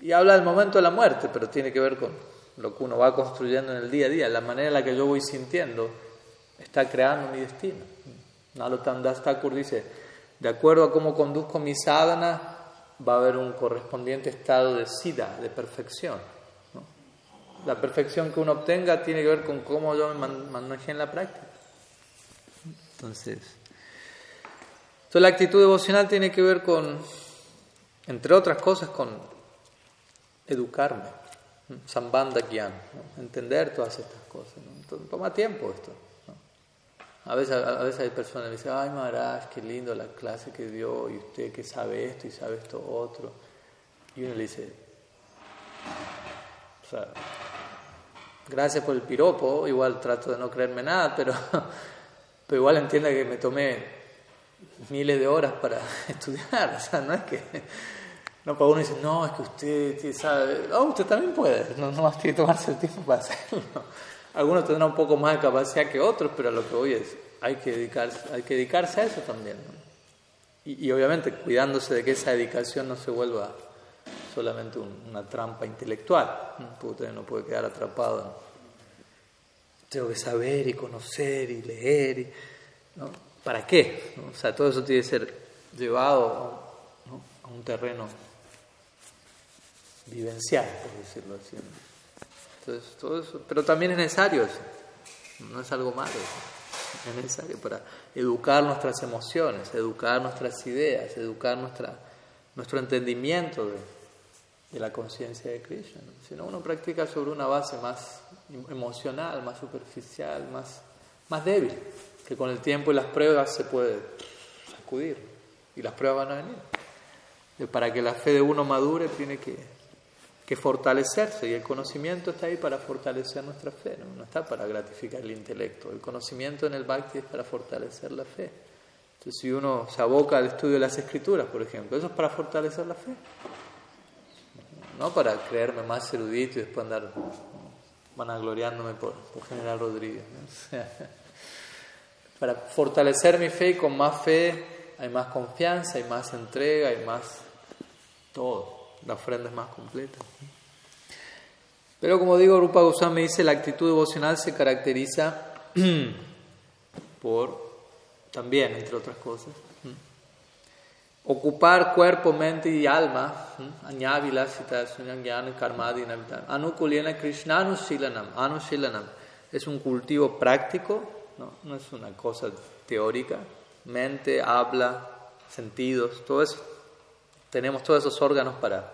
y habla del momento de la muerte, pero tiene que ver con lo que uno va construyendo en el día a día. La manera en la que yo voy sintiendo está creando mi destino. Nalotam Das Thakur dice, de acuerdo a cómo conduzco mi sadhana, va a haber un correspondiente estado de sida, de perfección. La perfección que uno obtenga tiene que ver con cómo yo me manejé en la práctica. Entonces, toda la actitud devocional tiene que ver con, entre otras cosas, con educarme, sambandha gyan, entender todas estas cosas. toma tiempo esto. A veces, a veces hay personas que dicen, ay Maharaj, qué lindo la clase que dio, y usted que sabe esto y sabe esto otro. Y uno le dice, gracias por el piropo, igual trato de no creerme nada, pero, pero igual entienda que me tomé miles de horas para estudiar, o sea, no es que... No, para uno dice, no, es que usted sabe, oh, usted también puede, no, no tiene que tomarse el tiempo para hacerlo. Algunos tendrán un poco más de capacidad que otros, pero a lo que voy es, hay que dedicarse, hay que dedicarse a eso también. Y, obviamente cuidándose de que esa dedicación no se vuelva solamente una trampa intelectual. No puede quedar atrapado. Tengo que saber y conocer y leer. Y, ¿Para qué? O sea, todo eso tiene que ser llevado a un terreno vivencial, por decirlo así. Entonces, todo eso, pero también es necesario eso, no es algo malo, es necesario para educar nuestras emociones, educar nuestras ideas, educar nuestra, nuestro entendimiento de, de la conciencia de Krishna. No, uno practica sobre una base más emocional, más superficial, más, más débil, que con el tiempo y las pruebas se puede sacudir y las pruebas van a venir. Para que la fe de uno madure tiene que que fortalecerse y el conocimiento está ahí para fortalecer nuestra fe, ¿no? está para gratificar el intelecto. El conocimiento en el bhakti es para fortalecer la fe. Entonces, si uno se aboca al estudio de las escrituras, por ejemplo, eso es para fortalecer la fe. No para creerme más erudito y después andar vanagloriándome por, por General Rodríguez. para fortalecer mi fe y con más fe hay más confianza, hay más entrega, hay más todo la ofrenda es más completa. Pero como digo, Rupa Goswami dice, la actitud devocional se caracteriza por, también, entre otras cosas, ocupar cuerpo, mente y alma, anukuliana krishnanushilanam, anushilanam, es un cultivo práctico, ¿no? no es una cosa teórica, mente, habla, sentidos, todo eso. Tenemos todos esos órganos para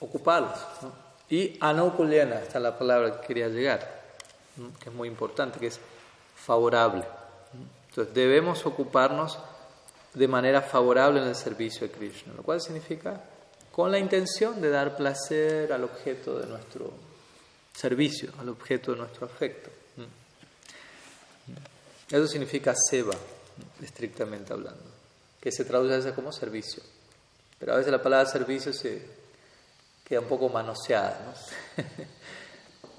ocuparlos. Y anukuliana, esta es la palabra que quería llegar, que es muy importante, que es favorable. Entonces debemos ocuparnos de manera favorable en el servicio de Krishna, lo cual significa con la intención de dar placer al objeto de nuestro servicio, al objeto de nuestro afecto. Eso significa seva, estrictamente hablando, que se traduce a veces como servicio. Pero a veces la palabra servicio se queda un poco manoseada. ¿no?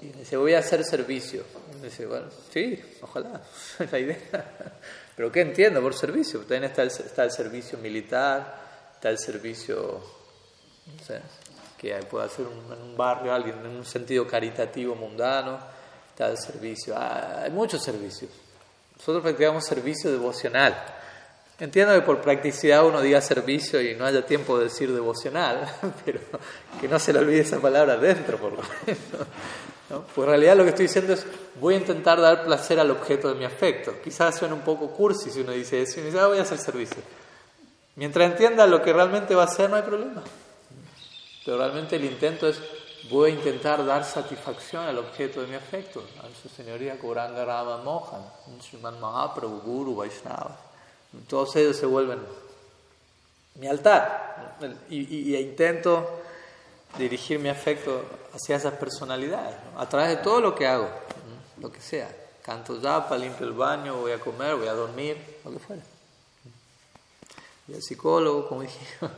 y dice, voy a hacer servicio. Y dice, bueno, sí, ojalá, es la idea. Pero ¿qué entiendo por servicio? También está el, está el servicio militar, está el servicio, no sé, que puede hacer en un barrio alguien en un sentido caritativo, mundano, está el servicio, ah, hay muchos servicios. Nosotros practicamos servicio devocional. Entiendo que por practicidad uno diga servicio y no haya tiempo de decir devocional, pero que no se le olvide esa palabra dentro, por lo menos. Pues en realidad lo que estoy diciendo es, voy a intentar dar placer al objeto de mi afecto. Quizás suene un poco cursi si uno dice eso y dice, ah, voy a hacer servicio. Mientras entienda lo que realmente va a hacer, no hay problema. Pero realmente el intento es, voy a intentar dar satisfacción al objeto de mi afecto, a su señoría Gauranga Rama Mohan, Sriman Mahaprabhu, Guru, Vaishnava. Todos ellos se vuelven mi altar. Y, intento dirigir mi afecto hacia esas personalidades, a través de todo lo que hago, lo que sea. Canto yapa, limpio el baño, voy a comer, voy a dormir, lo que fuera. Y el psicólogo, como dije.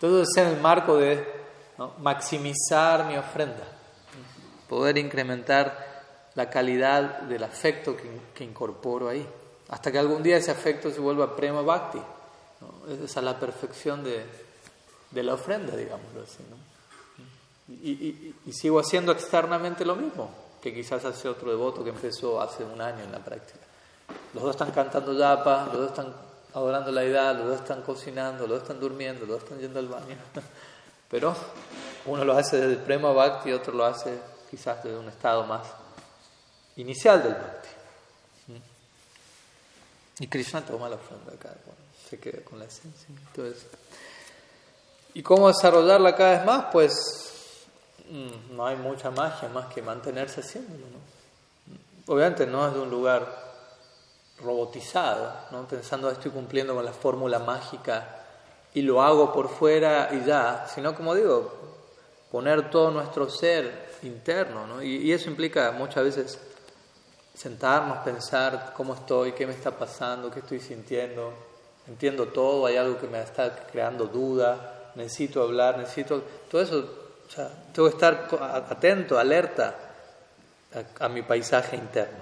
Todo eso en el marco de maximizar mi ofrenda, poder incrementar la calidad del afecto que, incorporo ahí, hasta que algún día ese afecto se vuelva prema bhakti. Esa es la perfección de, de la ofrenda, digámoslo así. Y, y, sigo haciendo externamente lo mismo que quizás hace otro devoto que empezó hace un año en la práctica. Los dos están cantando yapa, los dos están adorando la edad, los dos están cocinando, los dos están durmiendo, los dos están yendo al baño. Pero uno lo hace desde el Prema Bhakti y otro lo hace quizás desde un estado más inicial del Bhakti. ¿Mm? Y Krishna toma la ofrenda acá, se queda con la esencia. Entonces, ¿Y cómo desarrollarla cada vez más? Pues no hay mucha magia más que mantenerse haciéndolo. ¿no? Obviamente no es de un lugar robotizado, ¿no? pensando estoy cumpliendo con la fórmula mágica y lo hago por fuera y ya, sino como digo, poner todo nuestro ser interno, ¿no? y, eso implica muchas veces sentarnos, pensar cómo estoy, qué me está pasando, qué estoy sintiendo, entiendo todo, hay algo que me está creando duda, necesito hablar, necesito, todo eso, sea, tengo que estar atento, alerta a, mi paisaje interno.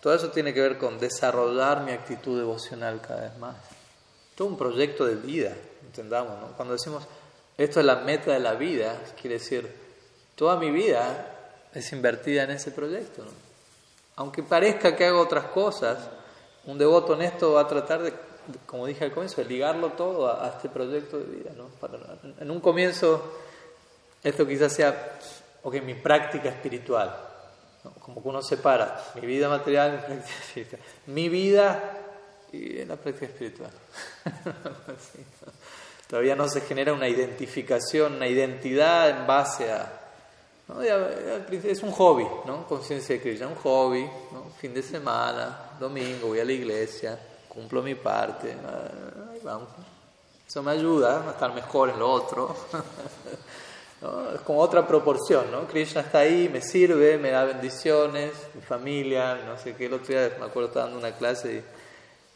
Todo eso tiene que ver con desarrollar mi actitud devocional cada vez más. Todo un proyecto de vida entendamos, ¿no? Cuando decimos esto es la meta de la vida, quiere decir, toda mi vida es invertida en ese proyecto. Aunque parezca que hago otras cosas, un devoto honesto va a tratar de, como dije al comienzo, de ligarlo todo a, este proyecto de vida. ¿no? en un comienzo, esto quizás sea, ok, mi práctica espiritual, como que uno separa mi vida material mi práctica espiritual. Mi vida y la práctica espiritual. Todavía no se genera una identificación, una identidad en base a... es un hobby, ¿no? Conciencia de Krishna, un hobby, ¿no? fin de semana, domingo, voy a la iglesia, cumplo mi parte, ahí vamos. Eso me ayuda a estar mejor en lo otro. Es como otra proporción, ¿no? Krishna está ahí, me sirve, me da bendiciones, mi familia, no sé qué. El otro día me acuerdo, estaba dando una clase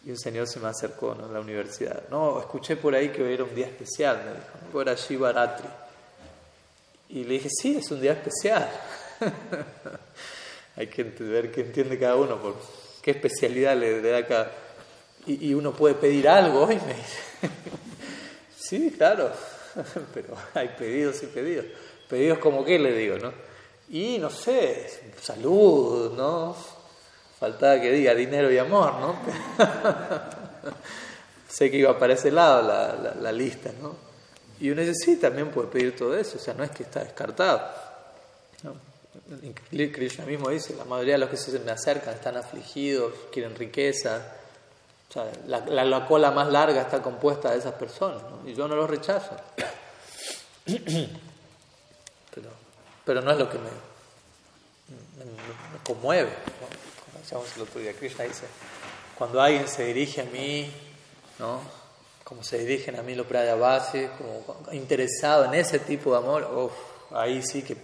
y un señor se me acercó ¿no? en la universidad. No, escuché por ahí que hoy era un día especial, me dijo. Era Shivaratri. Y le dije, sí, es un día especial. Hay que ver qué entiende cada uno, por qué especialidad le, da cada... Y, y, uno puede pedir algo hoy, me dice. sí, claro, pero hay pedidos y pedidos. Pedidos como qué le digo, ¿no? Y no sé, salud, ¿no? Faltaba que diga dinero y amor, ¿no? sé que iba para ese lado la, la, lista, ¿no? Y uno dice, sí, también puede pedir todo eso, o sea, no es que está descartado. Krishna mismo dice, la mayoría de los que se me acercan están afligidos, quieren riqueza. O sea, la, la, cola más larga está compuesta de esas personas, ¿no? y yo no los rechazo. Pero, pero no es lo que me, conmueve. Como decíamos el otro día, Krishna dice, cuando alguien se dirige a mí, ¿no? como se dirigen a mí los base como interesado en ese tipo de amor, ahí sí que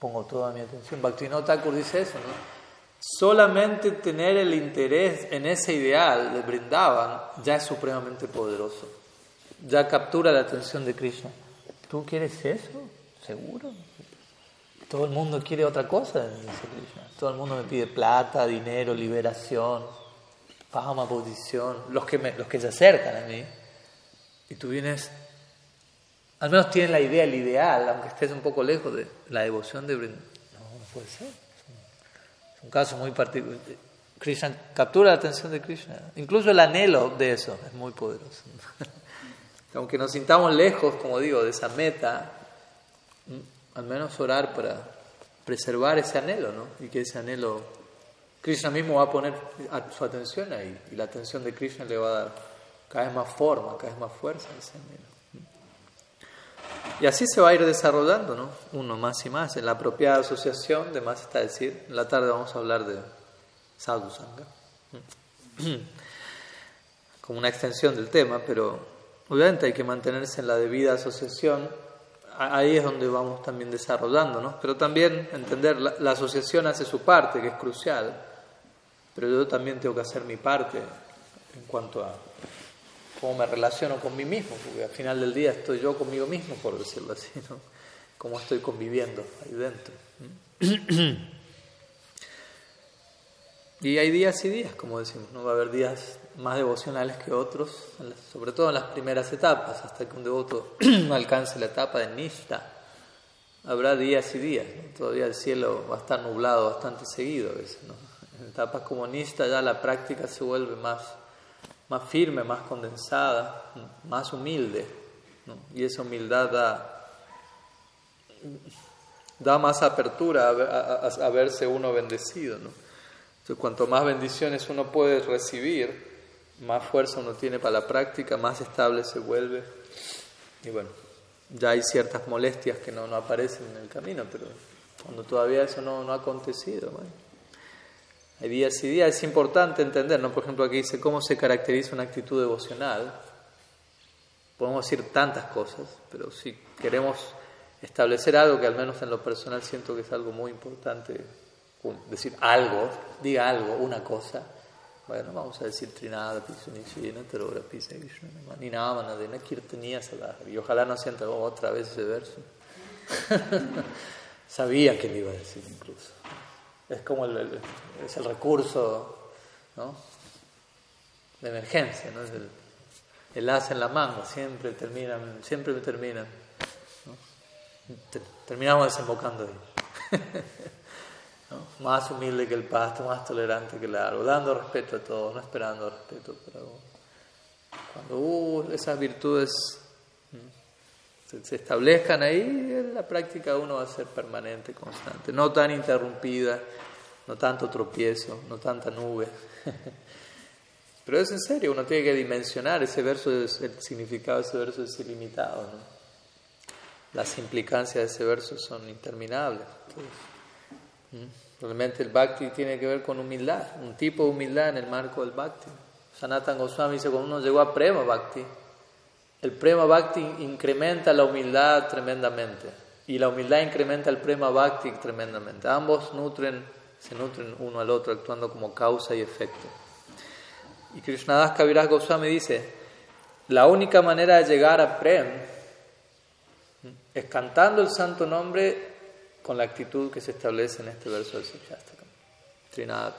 pongo toda mi atención. Bhaktivinoda Thakur dice eso, ¿no? Solamente tener el interés en ese ideal de Brindavan ya es supremamente poderoso. Ya captura la atención de Krishna. ¿Tú quieres eso? ¿Seguro? Todo el mundo quiere otra cosa, dice Krishna. Todo el mundo me pide plata, dinero, liberación, fama, posición, los que, los que se acercan a mí. Y tú vienes al menos tienes la idea, el ideal, aunque estés un poco lejos de la devoción de Brindam. No, no puede ser. Un caso muy particular. Krishna captura la atención de Krishna. Incluso el anhelo de eso es muy poderoso. aunque nos sintamos lejos, como digo, de esa meta, al menos orar para preservar ese anhelo, ¿no? Y que ese anhelo, Krishna mismo va a poner su atención ahí, y la atención de Krishna le va a dar cada vez más forma, cada vez más fuerza a ese anhelo. Y así se va a ir desarrollando, ¿no? Uno más y más, en la apropiada asociación, de más está decir, en la tarde vamos a hablar de Sadhu Sangha, como una extensión del tema, pero obviamente hay que mantenerse en la debida asociación, ahí es donde vamos también desarrollando, ¿no? Pero también entender, la, la asociación hace su parte, que es crucial, pero yo también tengo que hacer mi parte en cuanto a cómo me relaciono con mí mismo, porque al final del día estoy yo conmigo mismo, por decirlo así, ¿no? Cómo estoy conviviendo ahí dentro. Y hay días y días, como decimos, ¿no? Va a haber días más devocionales que otros, sobre todo en las primeras etapas, hasta que un devoto alcance la etapa de Nishta. Habrá días y días, todavía el cielo va a estar nublado bastante seguido a veces. ¿no? En etapas como Nishta ya la práctica se vuelve más más firme, más condensada, más humilde. Y esa humildad da, da más apertura a, verse uno bendecido. Entonces, cuanto más bendiciones uno puede recibir, más fuerza uno tiene para la práctica, más estable se vuelve. Y bueno, ya hay ciertas molestias que no, no aparecen en el camino, pero cuando todavía eso no, no ha acontecido, bueno, hay días y días. Es importante entender, ¿no? Por ejemplo, aquí dice cómo se caracteriza una actitud devocional. Podemos decir tantas cosas, pero si queremos establecer algo que al menos en lo personal siento que es algo muy importante, decir algo, diga algo, una cosa. Bueno, vamos a decir Trinada, Pisunichina, Terora, Pisa, ni nada, de una kirtanía Y ojalá no sienta otra vez ese verso. Sabía que le iba a decir incluso. Es como el, es el recurso ¿no? de emergencia, ¿no? es el, el as en la manga, siempre terminan, siempre me terminan. terminamos desembocando ahí. Más humilde que el pasto, más tolerante que el árbol, dando respeto a todos, no esperando respeto. Pero cuando uh, esas virtudes se, establezcan ahí, la práctica uno va a ser permanente, constante, no tan interrumpida, no tanto tropiezo, no tanta nube. Pero es en serio, uno tiene que dimensionar ese verso, el significado de ese verso es ilimitado. ¿no? Las implicancias de ese verso son interminables. Realmente el bhakti tiene que ver con humildad, un tipo de humildad en el marco del bhakti. Sanatan Goswami dice, cuando uno llegó a prema bhakti, el prema bhakti incrementa la humildad tremendamente y la humildad incrementa el prema bhakti tremendamente. Ambos nutren, se nutren uno al otro actuando como causa y efecto. Y Krishnadas Kaviraj Goswami dice, la única manera de llegar a prem es cantando el santo nombre con la actitud que se establece en este verso del Trinada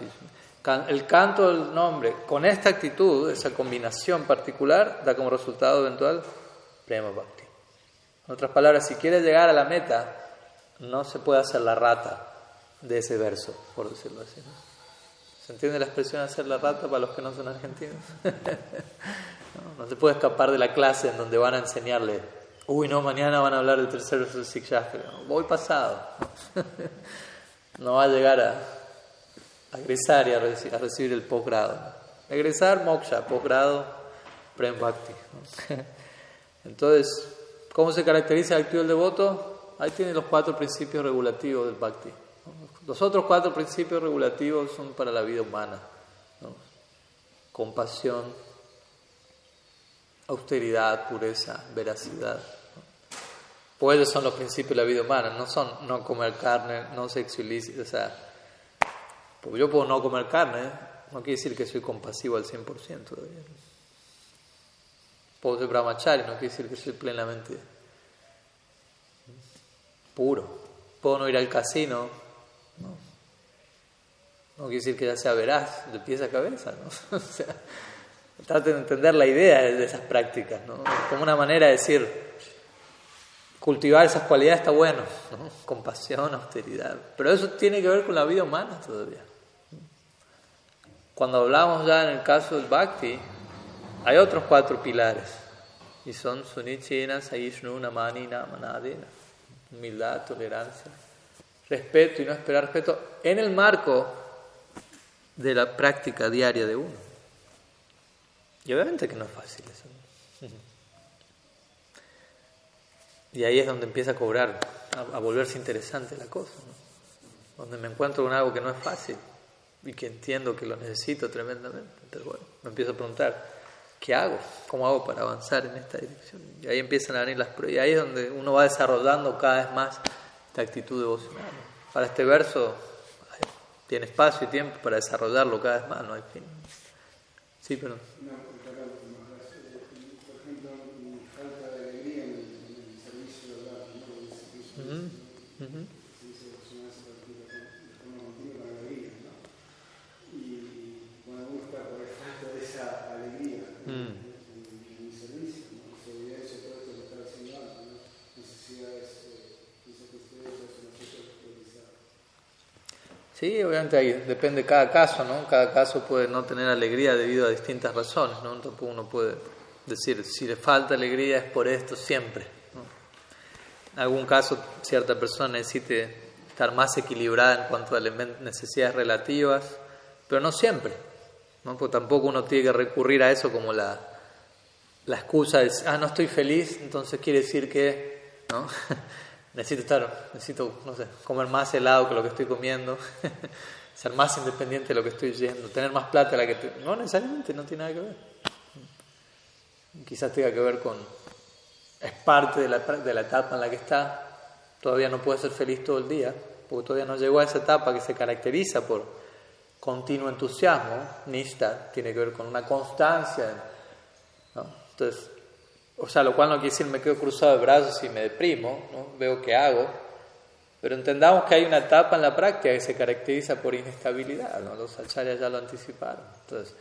el canto del nombre con esta actitud, esa combinación particular, da como resultado eventual Prema Bhakti. En otras palabras, si quieres llegar a la meta, no se puede hacer la rata de ese verso, por decirlo así. ¿Se entiende la expresión hacer la rata para los que no son argentinos? no, se puede escapar de la clase en donde van a enseñarle, uy, no, mañana van a hablar del tercer verso del Sikshastra. Voy pasado. no va a llegar a egresar y a, recibir el posgrado. Egresar, moksha, posgrado, prem bhakti. Entonces, ¿cómo se caracteriza el activo del devoto? Ahí tiene los cuatro principios regulativos del bhakti. Los otros cuatro principios regulativos son para la vida humana. Compasión, austeridad, pureza, veracidad. Pues ellos son los principios de la vida humana, no son no comer carne, no ilícito, o sea, porque yo puedo no comer carne, no quiere decir que soy compasivo al 100% todavía. Puedo ser brahmachari, no quiere decir que soy plenamente puro. Puedo no ir al casino, no, no quiere decir que ya sea veraz de pies a cabeza, ¿no? o sea, traten de entender la idea de esas prácticas, ¿no? Como una manera de decir, cultivar esas cualidades está bueno, ¿no? Compasión, austeridad. Pero eso tiene que ver con la vida humana todavía. Cuando hablamos ya en el caso del Bhakti, hay otros cuatro pilares. Y son Sunichena, Sayishnu, Namani, Namanadina. Humildad, tolerancia, respeto y no esperar respeto en el marco de la práctica diaria de uno. Y obviamente que no es fácil eso. Y ahí es donde empieza a cobrar, a, volverse interesante la cosa. Donde me encuentro con algo que no es fácil y que entiendo que lo necesito tremendamente. Entonces, bueno, me empiezo a preguntar, ¿qué hago? ¿Cómo hago para avanzar en esta dirección? Y ahí empiezan a venir las pruebas. Y ahí es donde uno va desarrollando cada vez más esta actitud devocional. Para este verso tiene espacio y tiempo para desarrollarlo cada vez más, no hay fin. Sí, pero... Sí, obviamente ahí depende de cada caso, ¿no? Cada caso puede no tener alegría debido a distintas razones, ¿no? Entonces uno puede decir, si le falta alegría es por esto siempre. En algún caso, cierta persona necesite estar más equilibrada en cuanto a necesidades relativas, pero no siempre, ¿no? Porque tampoco uno tiene que recurrir a eso como la, la excusa de, ah, no estoy feliz, entonces quiere decir que, ¿no? necesito estar, necesito, no sé, comer más helado que lo que estoy comiendo, ser más independiente de lo que estoy yendo, tener más plata de la que No necesariamente, no tiene nada que ver. Quizás tenga que ver con, es parte de la, de la etapa en la que está, todavía no puede ser feliz todo el día, porque todavía no llegó a esa etapa que se caracteriza por continuo entusiasmo, nista, tiene que ver con una constancia. ¿no? Entonces, o sea, lo cual no quiere decir me quedo cruzado de brazos y me deprimo, ¿no? veo qué hago. Pero entendamos que hay una etapa en la práctica que se caracteriza por inestabilidad, los acharyas ya lo anticiparon. Entonces,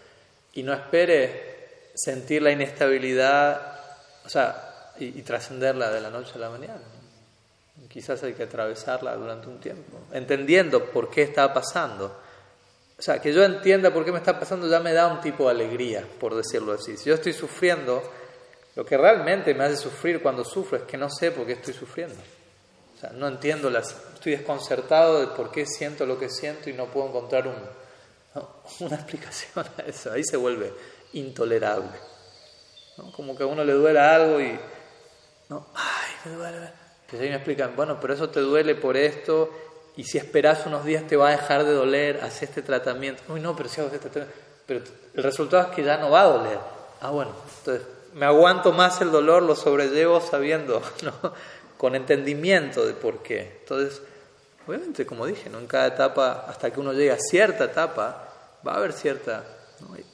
y no espere sentir la inestabilidad, o sea, y, trascenderla de la noche a la mañana. Quizás hay que atravesarla durante un tiempo, entendiendo por qué está pasando. O sea, que yo entienda por qué me está pasando ya me da un tipo de alegría, por decirlo así. Si yo estoy sufriendo, lo que realmente me hace sufrir cuando sufro es que no sé por qué estoy sufriendo. O sea, no entiendo, las, estoy desconcertado de por qué siento lo que siento y no puedo encontrar un, una explicación a eso. Ahí se vuelve intolerable. Como que a uno le duele algo y, no, ay, me duele. Entonces ahí me explican, bueno, pero eso te duele por esto y si esperas unos días te va a dejar de doler, haz este tratamiento. Uy, no, pero si hago este tratamiento. Pero el resultado es que ya no va a doler. Ah, bueno, entonces me aguanto más el dolor, lo sobrellevo sabiendo, ¿no? con entendimiento de por qué. Entonces, obviamente, como dije, ¿no? en cada etapa, hasta que uno llegue a cierta etapa, va a haber cierta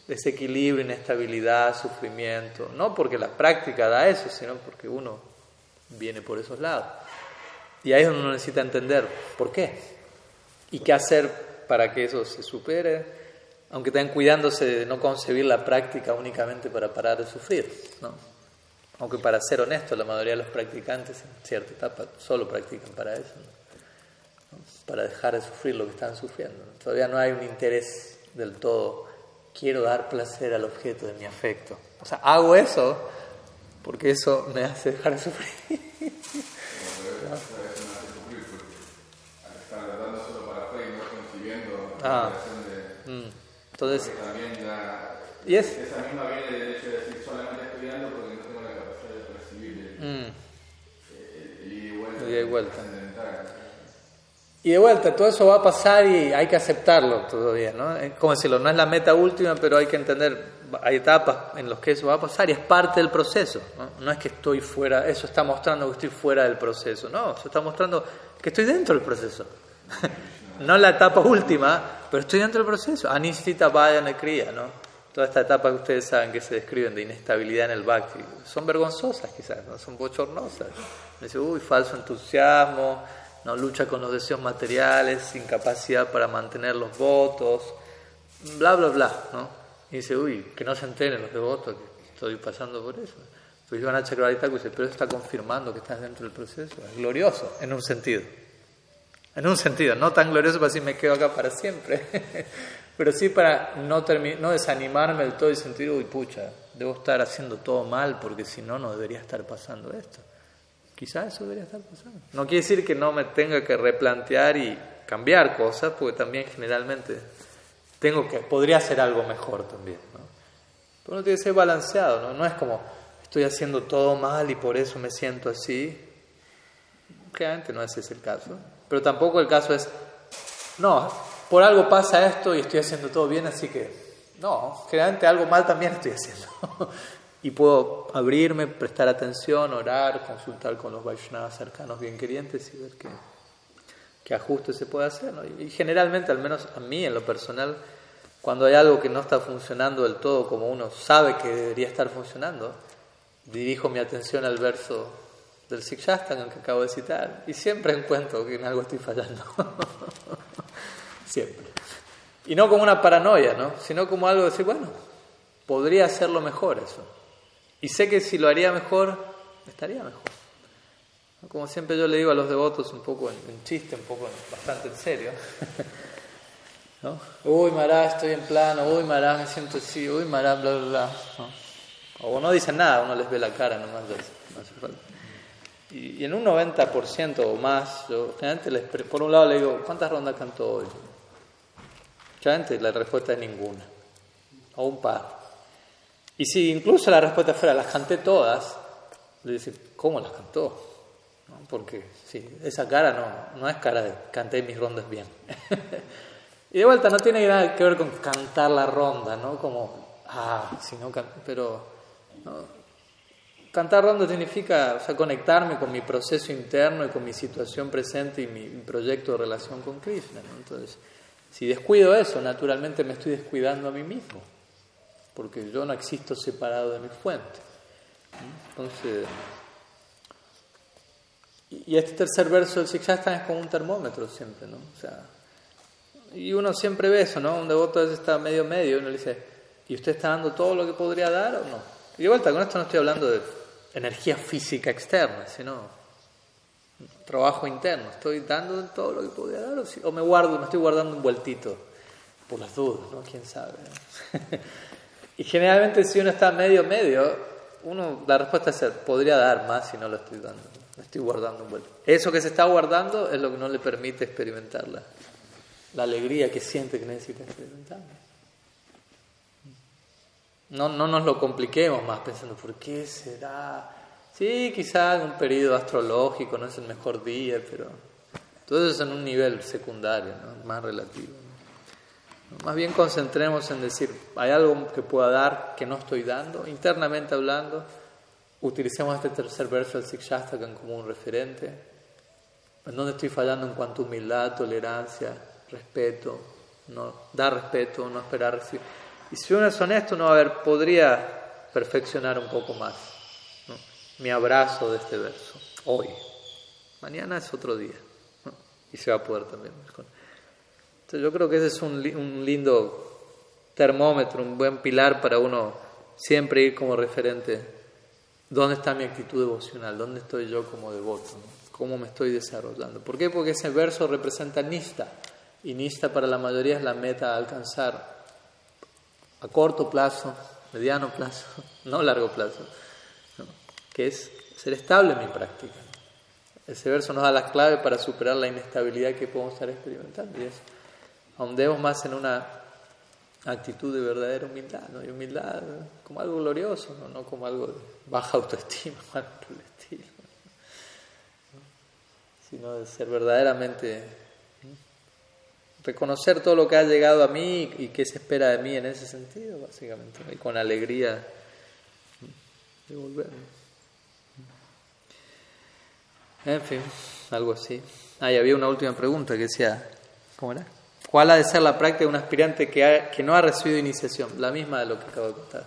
desequilibrio, inestabilidad, sufrimiento. No porque la práctica da eso, sino porque uno viene por esos lados. Y ahí es donde uno necesita entender por qué y qué hacer para que eso se supere aunque estén cuidándose de no concebir la práctica únicamente para parar de sufrir, ¿no? Aunque para ser honesto, la mayoría de los practicantes en cierta etapa solo practican para eso. para dejar de sufrir lo que están sufriendo. Todavía no hay un interés del todo. Quiero dar placer al objeto de mi afecto. O sea, hago eso porque eso me hace dejar de sufrir. Ah. Mm. Entonces, y es, esa misma viene del hecho de decir solamente estudiando porque no tengo la capacidad de percibir el, mm. el, ida y vuelta. Y de vuelta. Y de vuelta, todo eso va a pasar y hay que aceptarlo todavía, ¿no? Como decirlo, no es la meta última, pero hay que entender, hay etapas en las que eso va a pasar y es parte del proceso, ¿no? No es que estoy fuera, eso está mostrando que estoy fuera del proceso, no, eso está mostrando que estoy dentro del proceso. no la etapa última, pero estoy dentro del proceso. Anistita vaya cría, ¿no? Toda esta etapa que ustedes saben que se describen de inestabilidad en el bhakti, son vergonzosas quizás, ¿no? Son bochornosas. Dice, uy, falso entusiasmo, no lucha con los deseos materiales, incapacidad para mantener los votos, bla, bla, bla, ¿no? Y dice, uy, que no se enteren los devotos que estoy pasando por eso. Pues Iván Chakravarti dice, pero eso está confirmando que estás dentro del proceso. Es glorioso, en un sentido. En un sentido, no tan glorioso para decir me quedo acá para siempre, pero sí para no, no desanimarme del todo y sentir, uy, pucha, debo estar haciendo todo mal porque si no, no debería estar pasando esto. Quizás eso debería estar pasando. No quiere decir que no me tenga que replantear y cambiar cosas, porque también generalmente tengo que, podría hacer algo mejor también. Pero uno tiene que ser balanceado, ¿no? no es como estoy haciendo todo mal y por eso me siento así. Claramente no ese es el caso. Pero tampoco el caso es, no, por algo pasa esto y estoy haciendo todo bien, así que, no, generalmente algo mal también estoy haciendo. y puedo abrirme, prestar atención, orar, consultar con los Vaishnavas cercanos bien querientes y ver qué, qué ajustes se puede hacer. Y, generalmente, al menos a mí en lo personal, cuando hay algo que no está funcionando del todo como uno sabe que debería estar funcionando, dirijo mi atención al verso del Sikshastan que acabo de citar y siempre encuentro que en algo estoy fallando. siempre. Y no como una paranoia, ¿no? sino como algo de decir, bueno, podría hacerlo mejor eso. Y sé que si lo haría mejor, estaría mejor. Como siempre yo le digo a los devotos, un poco en, chiste, un poco bastante en serio. ¿No? Uy, Mará, estoy en plano, uy, Mará, me siento así, uy, Mará, bla, bla, bla. O no dicen nada, uno les ve la cara nomás, no hace falta. Y, en un 90% o más, yo por un lado le digo, ¿cuántas rondas cantó hoy? Generalmente la respuesta es ninguna, o un par. Y si incluso la respuesta fuera, las canté todas, le dice, ¿cómo las cantó? Porque sí, esa cara no, no es cara de canté mis rondas bien. y de vuelta, no tiene nada que ver con cantar la ronda, ¿no? Como, ah, si no, pero. Cantar ronda significa o sea, conectarme con mi proceso interno y con mi situación presente y mi, proyecto de relación con Krishna. Entonces, si descuido eso, naturalmente me estoy descuidando a mí mismo, porque yo no existo separado de mi fuente. Entonces, y este tercer verso del Sikshastan es como un termómetro siempre, ¿no? O sea, y uno siempre ve eso, ¿no? Un devoto a veces está medio medio y uno le dice, ¿y usted está dando todo lo que podría dar o no? Y de vuelta, con esto no estoy hablando de energía física externa, sino trabajo interno. Estoy dando todo lo que podía dar o, me guardo, me estoy guardando un vueltito por las dudas, ¿no? ¿Quién sabe? y generalmente si uno está medio medio, uno la respuesta es podría dar más si no lo estoy dando. Me estoy guardando un vuelto. Eso que se está guardando es lo que no le permite experimentar la, la alegría que siente que necesita experimentar. No, no nos lo compliquemos más pensando, ¿por qué será? Sí, quizás un periodo astrológico no es el mejor día, pero todo eso es en un nivel secundario, más relativo. Más bien concentremos en decir, hay algo que pueda dar que no estoy dando, internamente hablando, utilicemos este tercer verso del Sikshastakam como un referente, en donde estoy fallando en cuanto a humildad, tolerancia, respeto, no dar respeto, no esperar recibir y si uno es honesto, no, a ver, podría perfeccionar un poco más mi abrazo de este verso, hoy. Mañana es otro día. Y se va a poder también. Entonces yo creo que ese es un, un lindo termómetro, un buen pilar para uno siempre ir como referente. ¿Dónde está mi actitud devocional? ¿Dónde estoy yo como devoto? cómo me estoy desarrollando. ¿Por qué? Porque ese verso representa Nista, y Nista para la mayoría es la meta a alcanzar a corto plazo, mediano plazo, no largo plazo, que es ser estable en mi práctica. Ese verso nos da la clave para superar la inestabilidad que podemos estar experimentando y es ahondemos más en una actitud de verdadera humildad, ¿no? y humildad como algo glorioso, no, no como algo de baja autoestima, algo por el estilo, sino de ser verdaderamente reconocer todo lo que ha llegado a mí y qué se espera de mí en ese sentido, básicamente, y con alegría devolverme. En fin, algo así. Ah, y había una última pregunta que decía, ¿cómo era? ¿Cuál ha de ser la práctica de un aspirante que, que no ha recibido iniciación? La misma de lo que acabo de contar.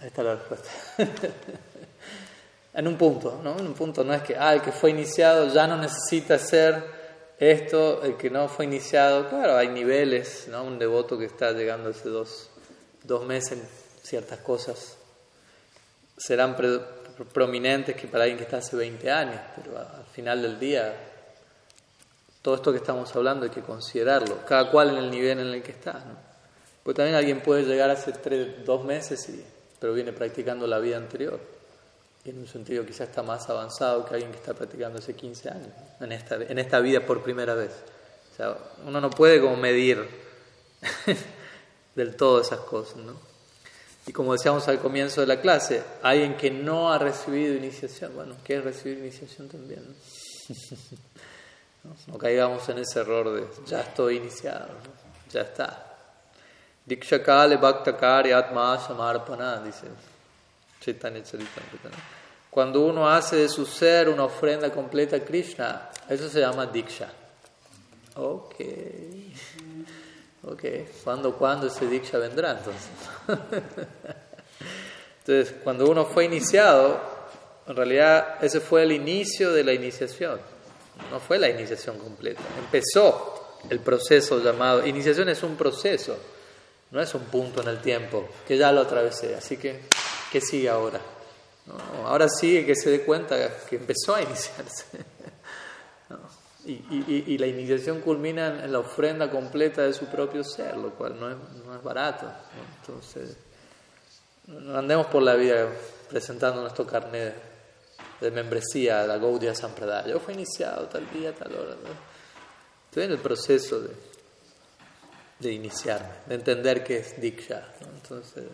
Ahí está la respuesta. en un punto, ¿no? En un punto no es que, ah, el que fue iniciado ya no necesita ser esto, el que no fue iniciado, claro, hay niveles, ¿no? Un devoto que está llegando hace dos, dos meses en ciertas cosas serán prominentes que para alguien que está hace 20 años, pero al final del día, todo esto que estamos hablando hay que considerarlo, cada cual en el nivel en el que está. ¿no? Pues también alguien puede llegar hace tres, dos meses, y, pero viene practicando la vida anterior en un sentido quizás está más avanzado que alguien que está practicando hace 15 años en esta, en esta vida por primera vez. O sea, uno no puede como medir del todo esas cosas, ¿no? Y como decíamos al comienzo de la clase, alguien que no ha recibido iniciación, bueno, ¿qué es recibir iniciación también? ¿no? caigamos en ese error de ya estoy iniciado, ya está. Dikshakale Bhaktakari Atma Samarpana, dice cuando uno hace de su ser una ofrenda completa a Krishna, eso se llama Diksha. Ok. Ok. ¿Cuándo, cuándo ese Diksha vendrá entonces? entonces, cuando uno fue iniciado, en realidad ese fue el inicio de la iniciación. No fue la iniciación completa. Empezó el proceso llamado. Iniciación es un proceso, no es un punto en el tiempo, que ya lo atravesé. Así que ¿Qué sigue ahora? ahora sigue que se dé cuenta que empezó a iniciarse. Y, la iniciación culmina en la ofrenda completa de su propio ser, lo cual no es, no es barato. Entonces, no andemos por la vida presentando nuestro carnet de membresía la Gaudia Sampradaya. Yo fui iniciado tal día, tal hora. Estoy en el proceso de, de iniciarme, de entender qué es Diksha. Entonces,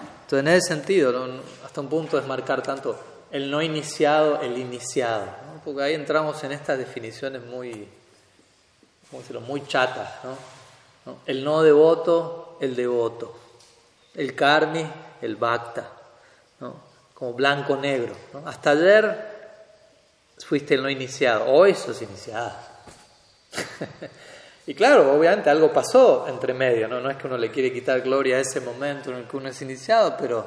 entonces, en ese sentido, hasta un punto es marcar tanto el no iniciado, el iniciado, porque ahí entramos en estas definiciones muy, ¿cómo decirlo?, muy chatas. ¿no? El no devoto, el devoto. El karmi, el bhakta. ¿no? Como blanco-negro. Hasta ayer fuiste el no iniciado, hoy sos iniciado. Y claro, obviamente algo pasó entre medio, ¿no? No es que uno le quiere quitar gloria a ese momento en el que uno es iniciado, pero,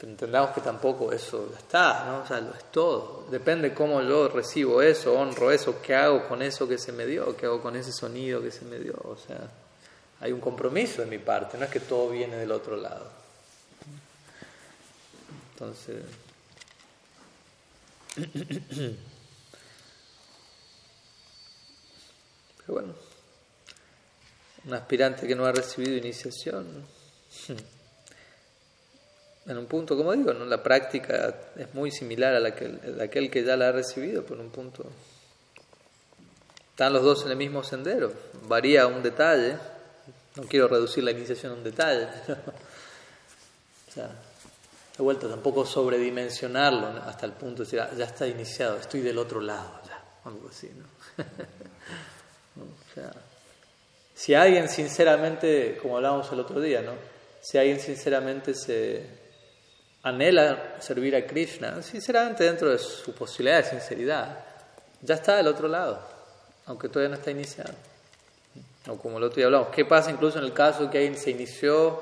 entendamos que tampoco eso está, ¿no? O sea, lo es todo. Depende cómo yo recibo eso, honro eso, qué hago con eso que se me dio, qué hago con ese sonido que se me dio. O sea, hay un compromiso de mi parte, no es que todo viene del otro lado. Entonces... Pero bueno un aspirante que no ha recibido iniciación. En un punto, como digo, ¿no? la práctica es muy similar a la que, de aquel que ya la ha recibido, por un punto. Están los dos en el mismo sendero. Varía un detalle. No quiero reducir la iniciación a un detalle. o sea, de vuelta, tampoco sobredimensionarlo hasta el punto de decir, ah, ya está iniciado, estoy del otro lado, ya, algo así, ¿no? o sea, si alguien sinceramente, como hablábamos el otro día, ¿no? Si alguien sinceramente se anhela servir a Krishna, sinceramente dentro de su posibilidad de sinceridad, ya está del otro lado, aunque todavía no está iniciado. O como el otro día hablamos, ¿qué pasa incluso en el caso que alguien se inició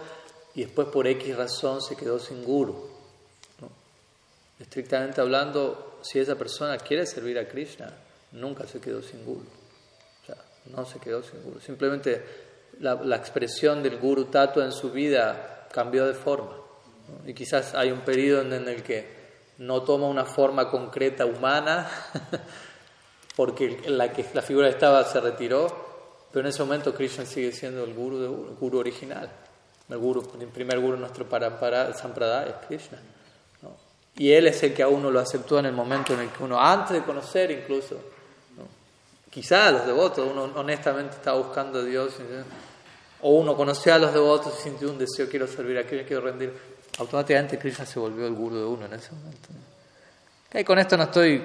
y después por X razón se quedó sin guru? Estrictamente hablando, si esa persona quiere servir a Krishna, nunca se quedó sin guru no se quedó sin guru. Simplemente la, expresión del guru tatua en su vida cambió de forma. Y quizás hay un periodo en, el que no toma una forma concreta humana, porque la, figura estaba se retiró, pero en ese momento Krishna sigue siendo el guru original. El, guru, el primer guru nuestro para, para Sampradaya es Krishna. Y él es el que a uno lo aceptó en el momento en el que uno, antes de conocer incluso, quizá los devotos, uno honestamente estaba buscando a Dios, o uno conoció a los devotos y sintió un deseo, quiero servir a Krishna, quiero rendir, automáticamente Krishna se volvió el guru de uno en ese momento. Y con esto no estoy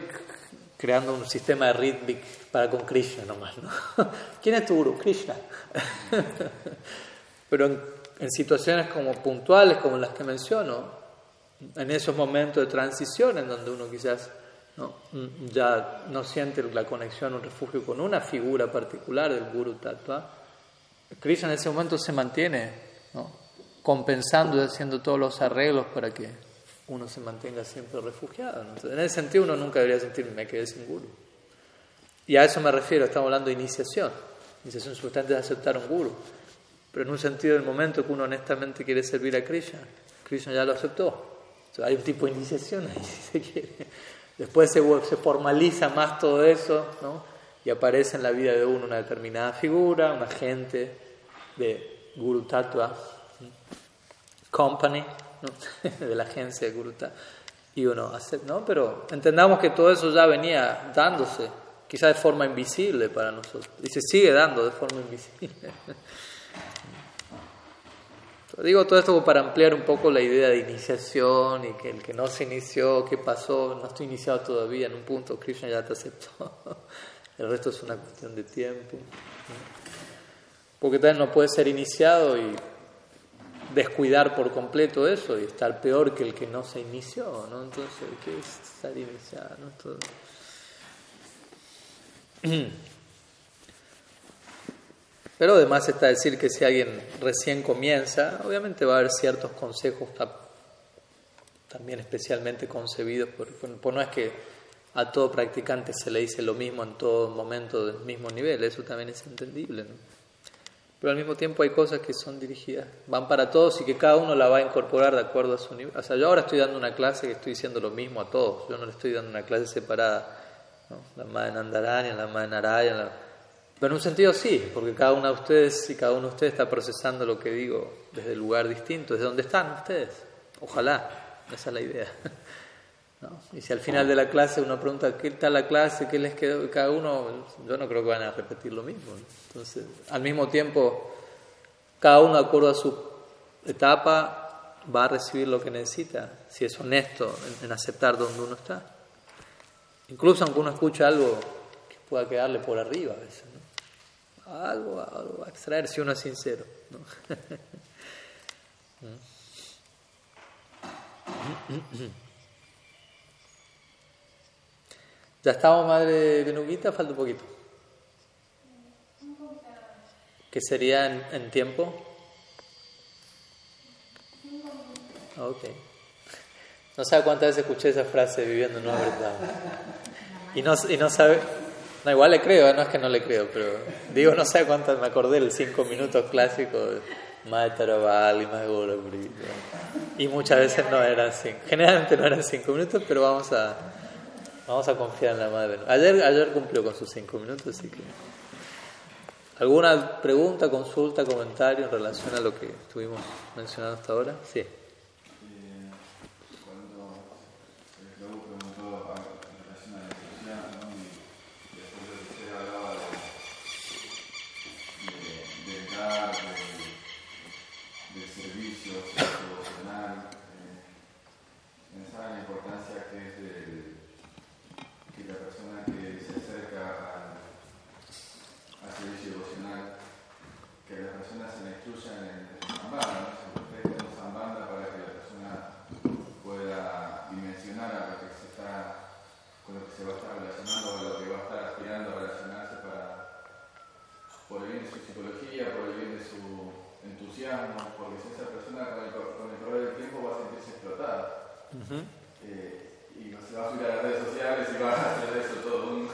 creando un sistema de rhythmic para con Krishna nomás. ¿no? ¿Quién es tu guru? Krishna. Pero en, situaciones como puntuales, como las que menciono, en esos momentos de transición en donde uno quizás ¿no? ya no siente la conexión, un refugio con una figura particular del guru tattva, Krishna en ese momento se mantiene ¿no? compensando y haciendo todos los arreglos para que uno se mantenga siempre refugiado. en ese sentido uno nunca debería sentir me quedé sin guru. Y a eso me refiero, estamos hablando de iniciación. Iniciación sustantiva es aceptar un guru. Pero en un sentido del momento que uno honestamente quiere servir a Krishna, Krishna ya lo aceptó. hay un tipo de iniciación ahí, si se quiere. Después se, formaliza más todo eso, ¿no? Y aparece en la vida de uno una determinada figura, un agente de Guru Tattva Company, de la agencia de Guruta. Y uno hace, ¿no? Pero entendamos que todo eso ya venía dándose, quizá de forma invisible para nosotros, y se sigue dando de forma invisible. Digo todo esto para ampliar un poco la idea de iniciación y que el que no se inició, qué pasó, no estoy iniciado todavía, en un punto Krishna ya te aceptó. El resto es una cuestión de tiempo. Porque tal no puede ser iniciado y descuidar por completo eso y estar peor que el que no se inició, ¿no? Entonces, ¿qué es estar iniciado? Pero además está decir que si alguien recién comienza, obviamente va a haber ciertos consejos también especialmente concebidos, por, por no es que a todo practicante se le dice lo mismo en todo momento del mismo nivel, eso también es entendible. ¿no? pero al mismo tiempo hay cosas que son dirigidas, van para todos y que cada uno la va a incorporar de acuerdo a su nivel. O sea, yo ahora estoy dando una clase que estoy diciendo lo mismo a todos, yo no le estoy dando una clase separada, ¿no? la madre Nandarani, la madre Narayana, pero en un sentido sí, porque cada uno de ustedes y cada uno de ustedes está procesando lo que digo desde el lugar distinto, desde donde están ustedes. Ojalá, esa es la idea. Y si al final de la clase uno pregunta qué tal la clase, qué les quedó, cada uno, yo no creo que van a repetir lo mismo. Entonces, al mismo tiempo, cada uno de acuerdo a su etapa va a recibir lo que necesita, si es honesto en, aceptar donde uno está. Incluso aunque uno escuche algo que pueda quedarle por arriba a veces. Algo, algo a extraer si uno es sincero. ¿Ya estamos, madre Benuguita? Falta un poquito. ¿Qué sería en, tiempo? Ok. No sabe cuántas veces escuché esa frase viviendo en una verdad. Y no, y no sabe. No, igual le creo, no es que no le creo, pero digo, no sabe cuántas me acordé del cinco minutos clásicos más Tarabal y más Y muchas veces no eran cinco. Generalmente no eran cinco minutos, pero vamos a Vamos a confiar en la madre. Ayer, ayer cumplió con sus cinco minutos, así que. ¿Alguna pregunta, consulta, comentario en relación a lo que estuvimos mencionando hasta ahora? Sí. Eh, y se va a subir a las redes sociales y va a hacer eso todo un,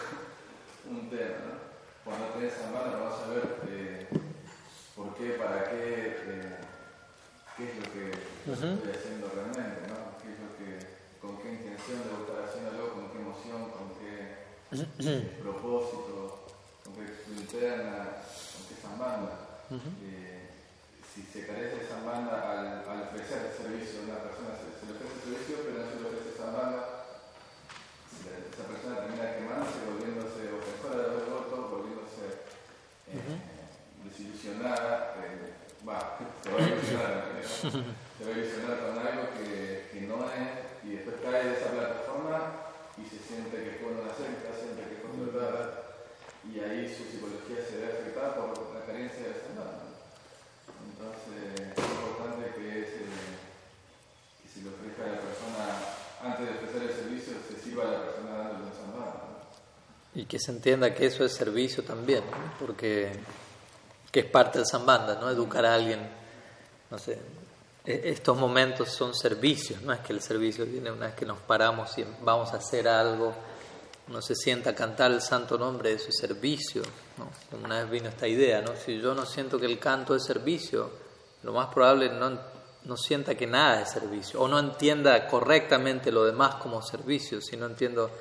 un tema. Cuando tenés a mano vas a ver eh, por qué, para qué, eh, qué es lo que uh estoy haciendo realmente, ¿no? ¿Qué es lo que, con qué intención debo estar haciéndolo, con qué emoción, con qué propósito, con qué interna, con qué zambanda. Uh si se carece de sambanda al, al ofrecer el servicio a una persona, se, se le ofrece el servicio, pero no se le ofrece sambanda, esa persona termina quemándose, volviéndose ofensora de los votos, volviéndose eh, desilusionada, eh, va, se va a ilusionar, se va a ilusionar con algo que, que no es, y después cae de esa plataforma y se siente que fue una secta, siente que fue tratada, y ahí su psicología se ve afectada por la carencia de sambanda. Entonces, es importante que, se, que se le ofrezca a la persona, antes de ofrecer el servicio, se sirva a la persona dándole un sambanda. Y que se entienda que eso es servicio también, ¿no? porque que es parte del sambanda, ¿no? Educar a alguien, no sé, e- estos momentos son servicios, no es que el servicio viene una vez que nos paramos y vamos a hacer algo, uno se sienta a cantar el santo nombre de su servicio, ¿no? Una vez vino esta idea, ¿no? Si yo no siento que el canto es servicio, lo más probable no, no sienta que nada es servicio, o no entienda correctamente lo demás como servicio, si no entiendo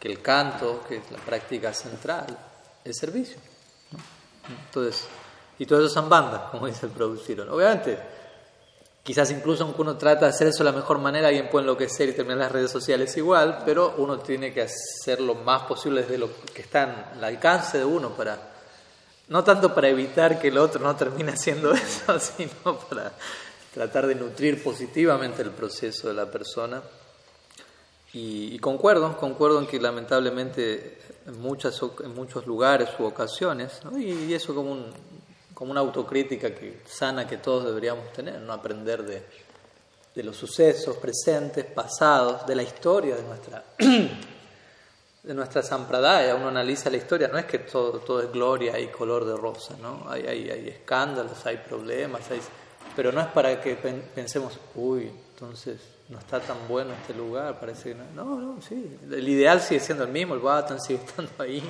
que el canto, que es la práctica central, es servicio. Entonces, y todo eso son bandas, como dice el producir. Obviamente, quizás incluso aunque uno trata de hacer eso de la mejor manera, alguien puede enloquecer y terminar las redes sociales igual, pero uno tiene que hacer lo más posible desde lo que está al alcance de uno para, no tanto para evitar que el otro no termine haciendo eso, sino para tratar de nutrir positivamente el proceso de la persona. Y, concuerdo, concuerdo en que lamentablemente en, muchas, en muchos lugares u ocasiones, ¿no? y, y eso como, un, como una autocrítica que, sana que todos deberíamos tener, no aprender de, de los sucesos presentes, pasados, de la historia de nuestra, de nuestra sampradaya. Uno analiza la historia, no es que todo, todo es gloria y color de rosa, ¿no? hay, hay, hay escándalos, hay problemas, hay, pero no es para que pen- pensemos, uy, entonces no está tan bueno este lugar, parece que no. No, no, sí. El ideal sigue siendo el mismo, el Vatan sigue estando ahí,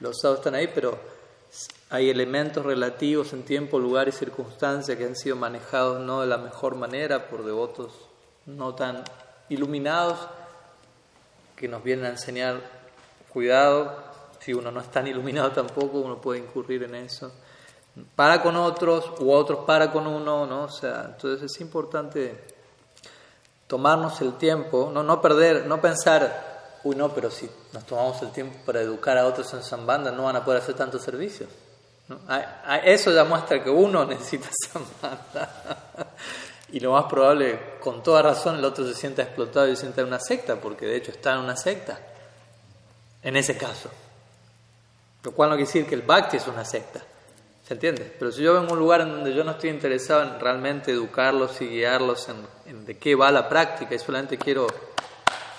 los sábados están ahí, pero hay elementos relativos en tiempo, lugar y circunstancia que han sido manejados no de la mejor manera por devotos no tan iluminados que nos vienen a enseñar cuidado, si uno no es tan iluminado tampoco, uno puede incurrir en eso. Para con otros u otros para con uno, ¿no? O sea, entonces es importante tomarnos el tiempo, no, no perder, no pensar, uy, no, pero si nos tomamos el tiempo para educar a otros en Zambanda, no van a poder hacer tanto servicio. ¿no? A- a- Eso ya muestra que uno necesita Zambanda. Y lo más probable, con toda razón, el otro se sienta explotado y se sienta en una secta, porque de hecho está en una secta, en ese caso. Lo cual no quiere decir que el bhakti es una secta. ¿Se entiende? Pero si yo vengo a un lugar en donde yo no estoy interesado en realmente educarlos y guiarlos en, en de qué va la práctica y solamente quiero,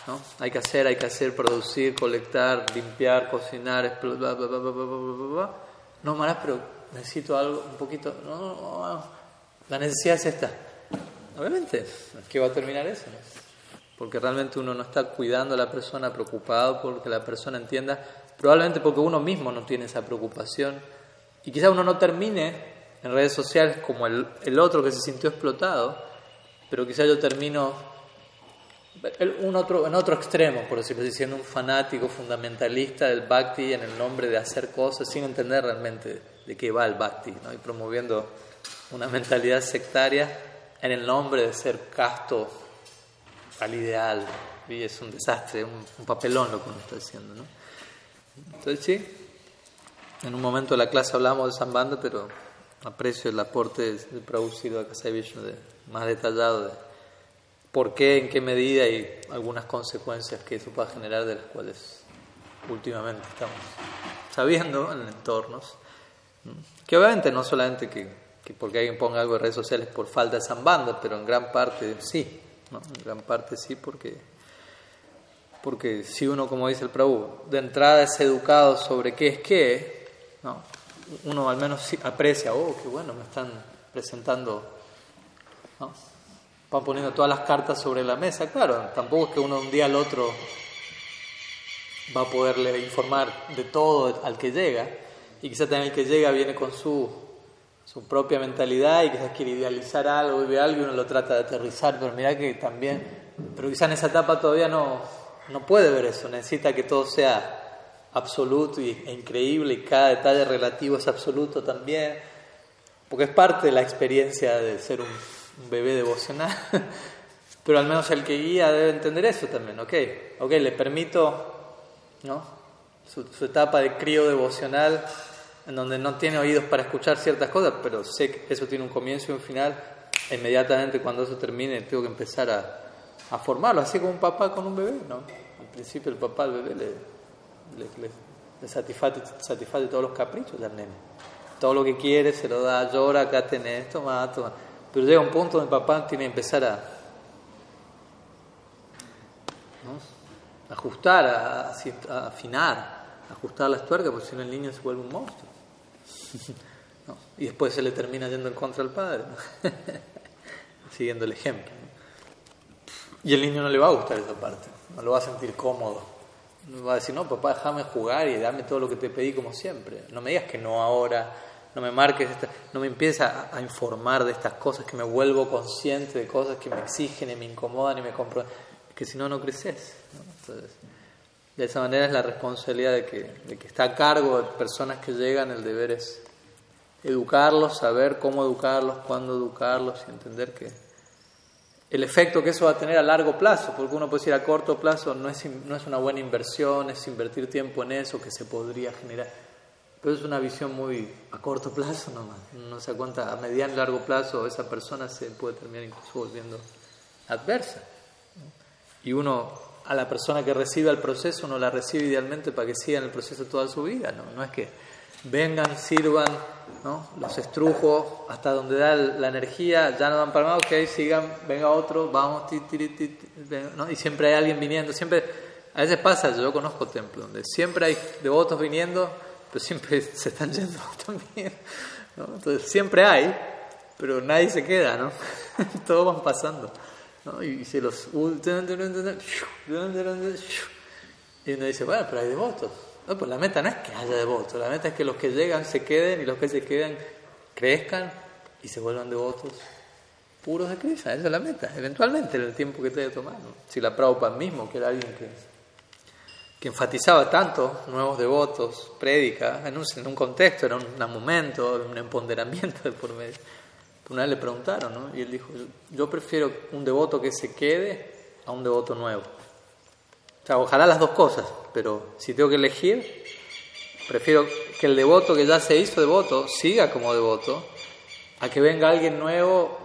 ¿no? Hay que hacer, hay que hacer, producir, colectar, limpiar, cocinar, bla, bla. No, Marás, pero necesito algo, un poquito. No, la necesidad es esta. Obviamente, ¿qué va a terminar eso? Porque realmente uno no está cuidando a la persona, preocupado porque la persona entienda, probablemente porque uno mismo no tiene esa preocupación. Y quizá uno no termine en redes sociales como el, el otro que se sintió explotado, pero quizá yo termino un otro, en otro extremo, por decirlo así, siendo un fanático fundamentalista del bhakti en el nombre de hacer cosas sin entender realmente de qué va el bhakti, ¿no? y promoviendo una mentalidad sectaria en el nombre de ser casto al ideal. Y es un desastre, un, un papelón lo que uno está haciendo. ¿no? Entonces, sí, en un momento de la clase hablamos de Zambanda, pero aprecio el aporte de Kasai Vishnu de, más detallado de por qué, en qué medida y algunas consecuencias que eso pueda generar, de las cuales últimamente estamos sabiendo en entornos. ¿no? Que obviamente no solamente que, que porque alguien ponga algo en redes sociales por falta de Zambanda, pero en gran parte sí, ¿no? en gran parte sí, porque porque si uno, como dice el Prabhu, de entrada es educado sobre qué es qué, ¿no? uno al menos aprecia, oh, qué bueno, me están presentando, ¿no? Van poniendo todas las cartas sobre la mesa. Claro, tampoco es que uno de un día al otro va a poderle informar de todo al que llega, y quizá también el que llega viene con su, su propia mentalidad y quizás quiere idealizar algo y ve algo y uno lo trata de aterrizar, pero mira que también, pero quizá en esa etapa todavía no, no puede ver eso, necesita que todo sea absoluto e increíble y cada detalle relativo es absoluto también, porque es parte de la experiencia de ser un, bebé devocional. Pero al menos el que guía debe entender eso también, ok, ok, le permito ¿no? su, etapa de crío devocional en donde no tiene oídos para escuchar ciertas cosas, pero sé que eso tiene un comienzo y un final, inmediatamente cuando eso termine tengo que empezar a, a formarlo, así como un papá con un bebé, ¿no? Al principio el papá al bebé le, le, le, satisface, satisface, todos los caprichos del nene. Todo lo que quiere se lo da, llora, acá tenés, toma, toma. Pero llega un punto donde el papá tiene que empezar a ajustar, a, afinar, ajustar las tuercas, porque si no el niño se vuelve un monstruo. Y después se le termina yendo en contra al padre, ¿no? siguiendo el ejemplo. Y el niño no le va a gustar esa parte, no lo va a sentir cómodo. No va a decir, no, papá, déjame jugar y dame todo lo que te pedí como siempre. No me digas que no ahora, no me marques, esta, no me empieces a, informar de estas cosas, que me vuelvo consciente de cosas que me exigen y me incomodan y me comprometen, que si no, no creces. ¿no? Entonces, de esa manera es la responsabilidad de que, de que está a cargo de personas que llegan, el deber es educarlos, saber cómo educarlos, cuándo educarlos y entender que el efecto que eso va a tener a largo plazo, porque uno puede decir a corto plazo no es, no es una buena inversión, es invertir tiempo en eso que se podría generar, pero es una visión muy a corto plazo nomás, no se cuenta a mediano y largo plazo esa persona se puede terminar incluso volviendo adversa. Y uno, a la persona que recibe el proceso, uno la recibe idealmente para que siga en el proceso toda su vida, no, es que vengan, sirvan, ¿no? los estrujos hasta donde da la energía, ya no dan para más, ok, sigan, venga otro, vamos, ti, ti, ti, ¿no? y siempre hay alguien viniendo, siempre, a veces pasa, yo conozco templos donde siempre hay devotos viniendo, pero siempre se están yendo también, ¿no? entonces siempre hay, pero nadie se queda, ¿no? todos van pasando, ¿no? y se los... Y uno dice, bueno, pero hay devotos. No, pues la meta no es que haya devotos, la meta es que los que llegan se queden y los que se queden crezcan y se vuelvan devotos puros de Krishna. Esa es la meta, eventualmente, en el tiempo que te haya tomado. Si la Prabhupada mismo, que era alguien que, que enfatizaba tanto nuevos devotos, prédica, en un, en un contexto, era un, un momento, un empoderamiento de por medio. Una vez le preguntaron, ¿no? Y él dijo, yo prefiero un devoto que se quede a un devoto nuevo. O sea, ojalá las dos cosas, pero si tengo que elegir, prefiero que el devoto que ya se hizo devoto siga como devoto, a que venga alguien nuevo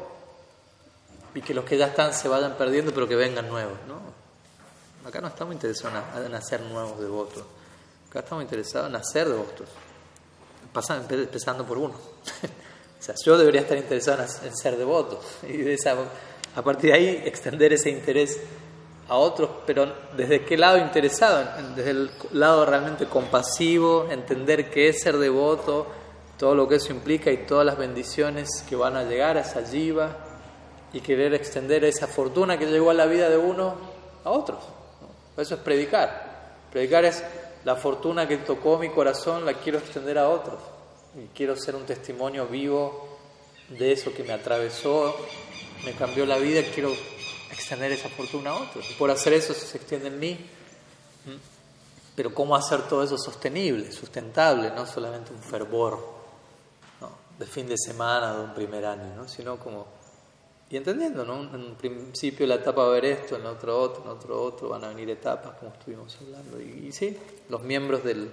y que los que ya están se vayan perdiendo, pero que vengan nuevos. ¿no? Acá no estamos interesados en hacer nuevos devotos, acá estamos interesados en hacer devotos, empezando por uno. o sea, yo debería estar interesado en ser devoto y de esa, a partir de ahí extender ese interés a otros, pero desde qué lado interesado, desde el lado realmente compasivo, entender qué es ser devoto, todo lo que eso implica y todas las bendiciones que van a llegar a esa jiva y querer extender esa fortuna que llegó a la vida de uno a otros. Eso es predicar. Predicar es la fortuna que tocó mi corazón, la quiero extender a otros. Y quiero ser un testimonio vivo de eso que me atravesó, me cambió la vida, quiero extender esa fortuna a otros. Y por hacer eso se extiende en mí. Pero ¿cómo hacer todo eso sostenible, sustentable? No solamente un fervor de fin de semana de un primer año, ¿no? sino como... Y entendiendo, ¿no? En principio la etapa va a haber esto, en otro otro, en otro otro, van a venir etapas, como estuvimos hablando. Y, sí, los miembros del,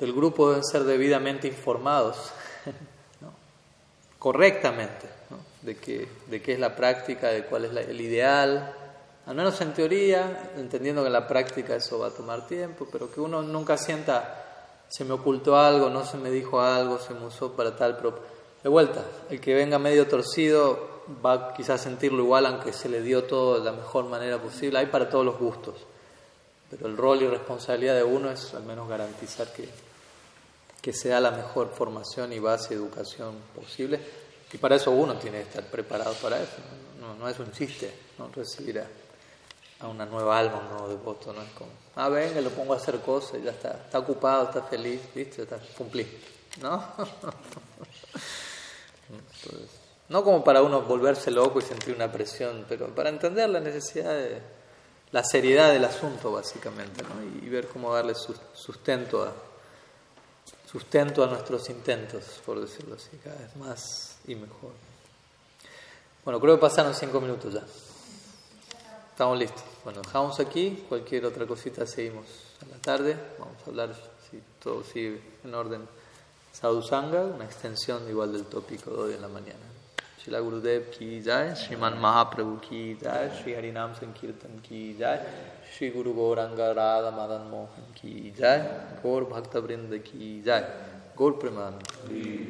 del grupo deben ser debidamente informados, ¿no? correctamente de qué, de qué es la práctica, de cuál es la, el ideal, al menos en teoría, entendiendo que en la práctica eso va a tomar tiempo, pero que uno nunca sienta, se me ocultó algo, no se me dijo algo, se me usó para tal, pero de vuelta, el que venga medio torcido va quizás a sentirlo igual, aunque se le dio todo de la mejor manera posible, hay para todos los gustos, pero el rol y responsabilidad de uno es al menos garantizar que, que sea la mejor formación y base de educación posible y para eso uno tiene que estar preparado para eso. No, es un chiste ¿no? recibir a, una nueva alma, un nuevo devoto. No es como, ah, venga, lo pongo a hacer cosas ya está. Está ocupado, está feliz, ¿viste? Está, cumplí. ¿No? No como para uno volverse loco y sentir una presión, pero para entender la necesidad de, la seriedad del asunto, básicamente, ¿no? y, y ver cómo darle sus- sustento a, sustento a nuestros intentos, por decirlo así, cada vez más y mejor. Bueno, creo que pasaron cinco minutos ya. Estamos listos. Bueno, dejamos aquí. Cualquier otra cosita seguimos a la tarde. Vamos a hablar, si todo sigue en orden, Sadhusanga, una extensión igual del tópico de hoy en la mañana. Shila Gurudev ki jai, Shriman Mahaprabhu ki jai, Shri Harinam Sankirtan ki jai, Shri Guru Gauranga Radha Madan Mohan ki jai, Gaur Bhakta Vrinda ki jai, Gaur Preman.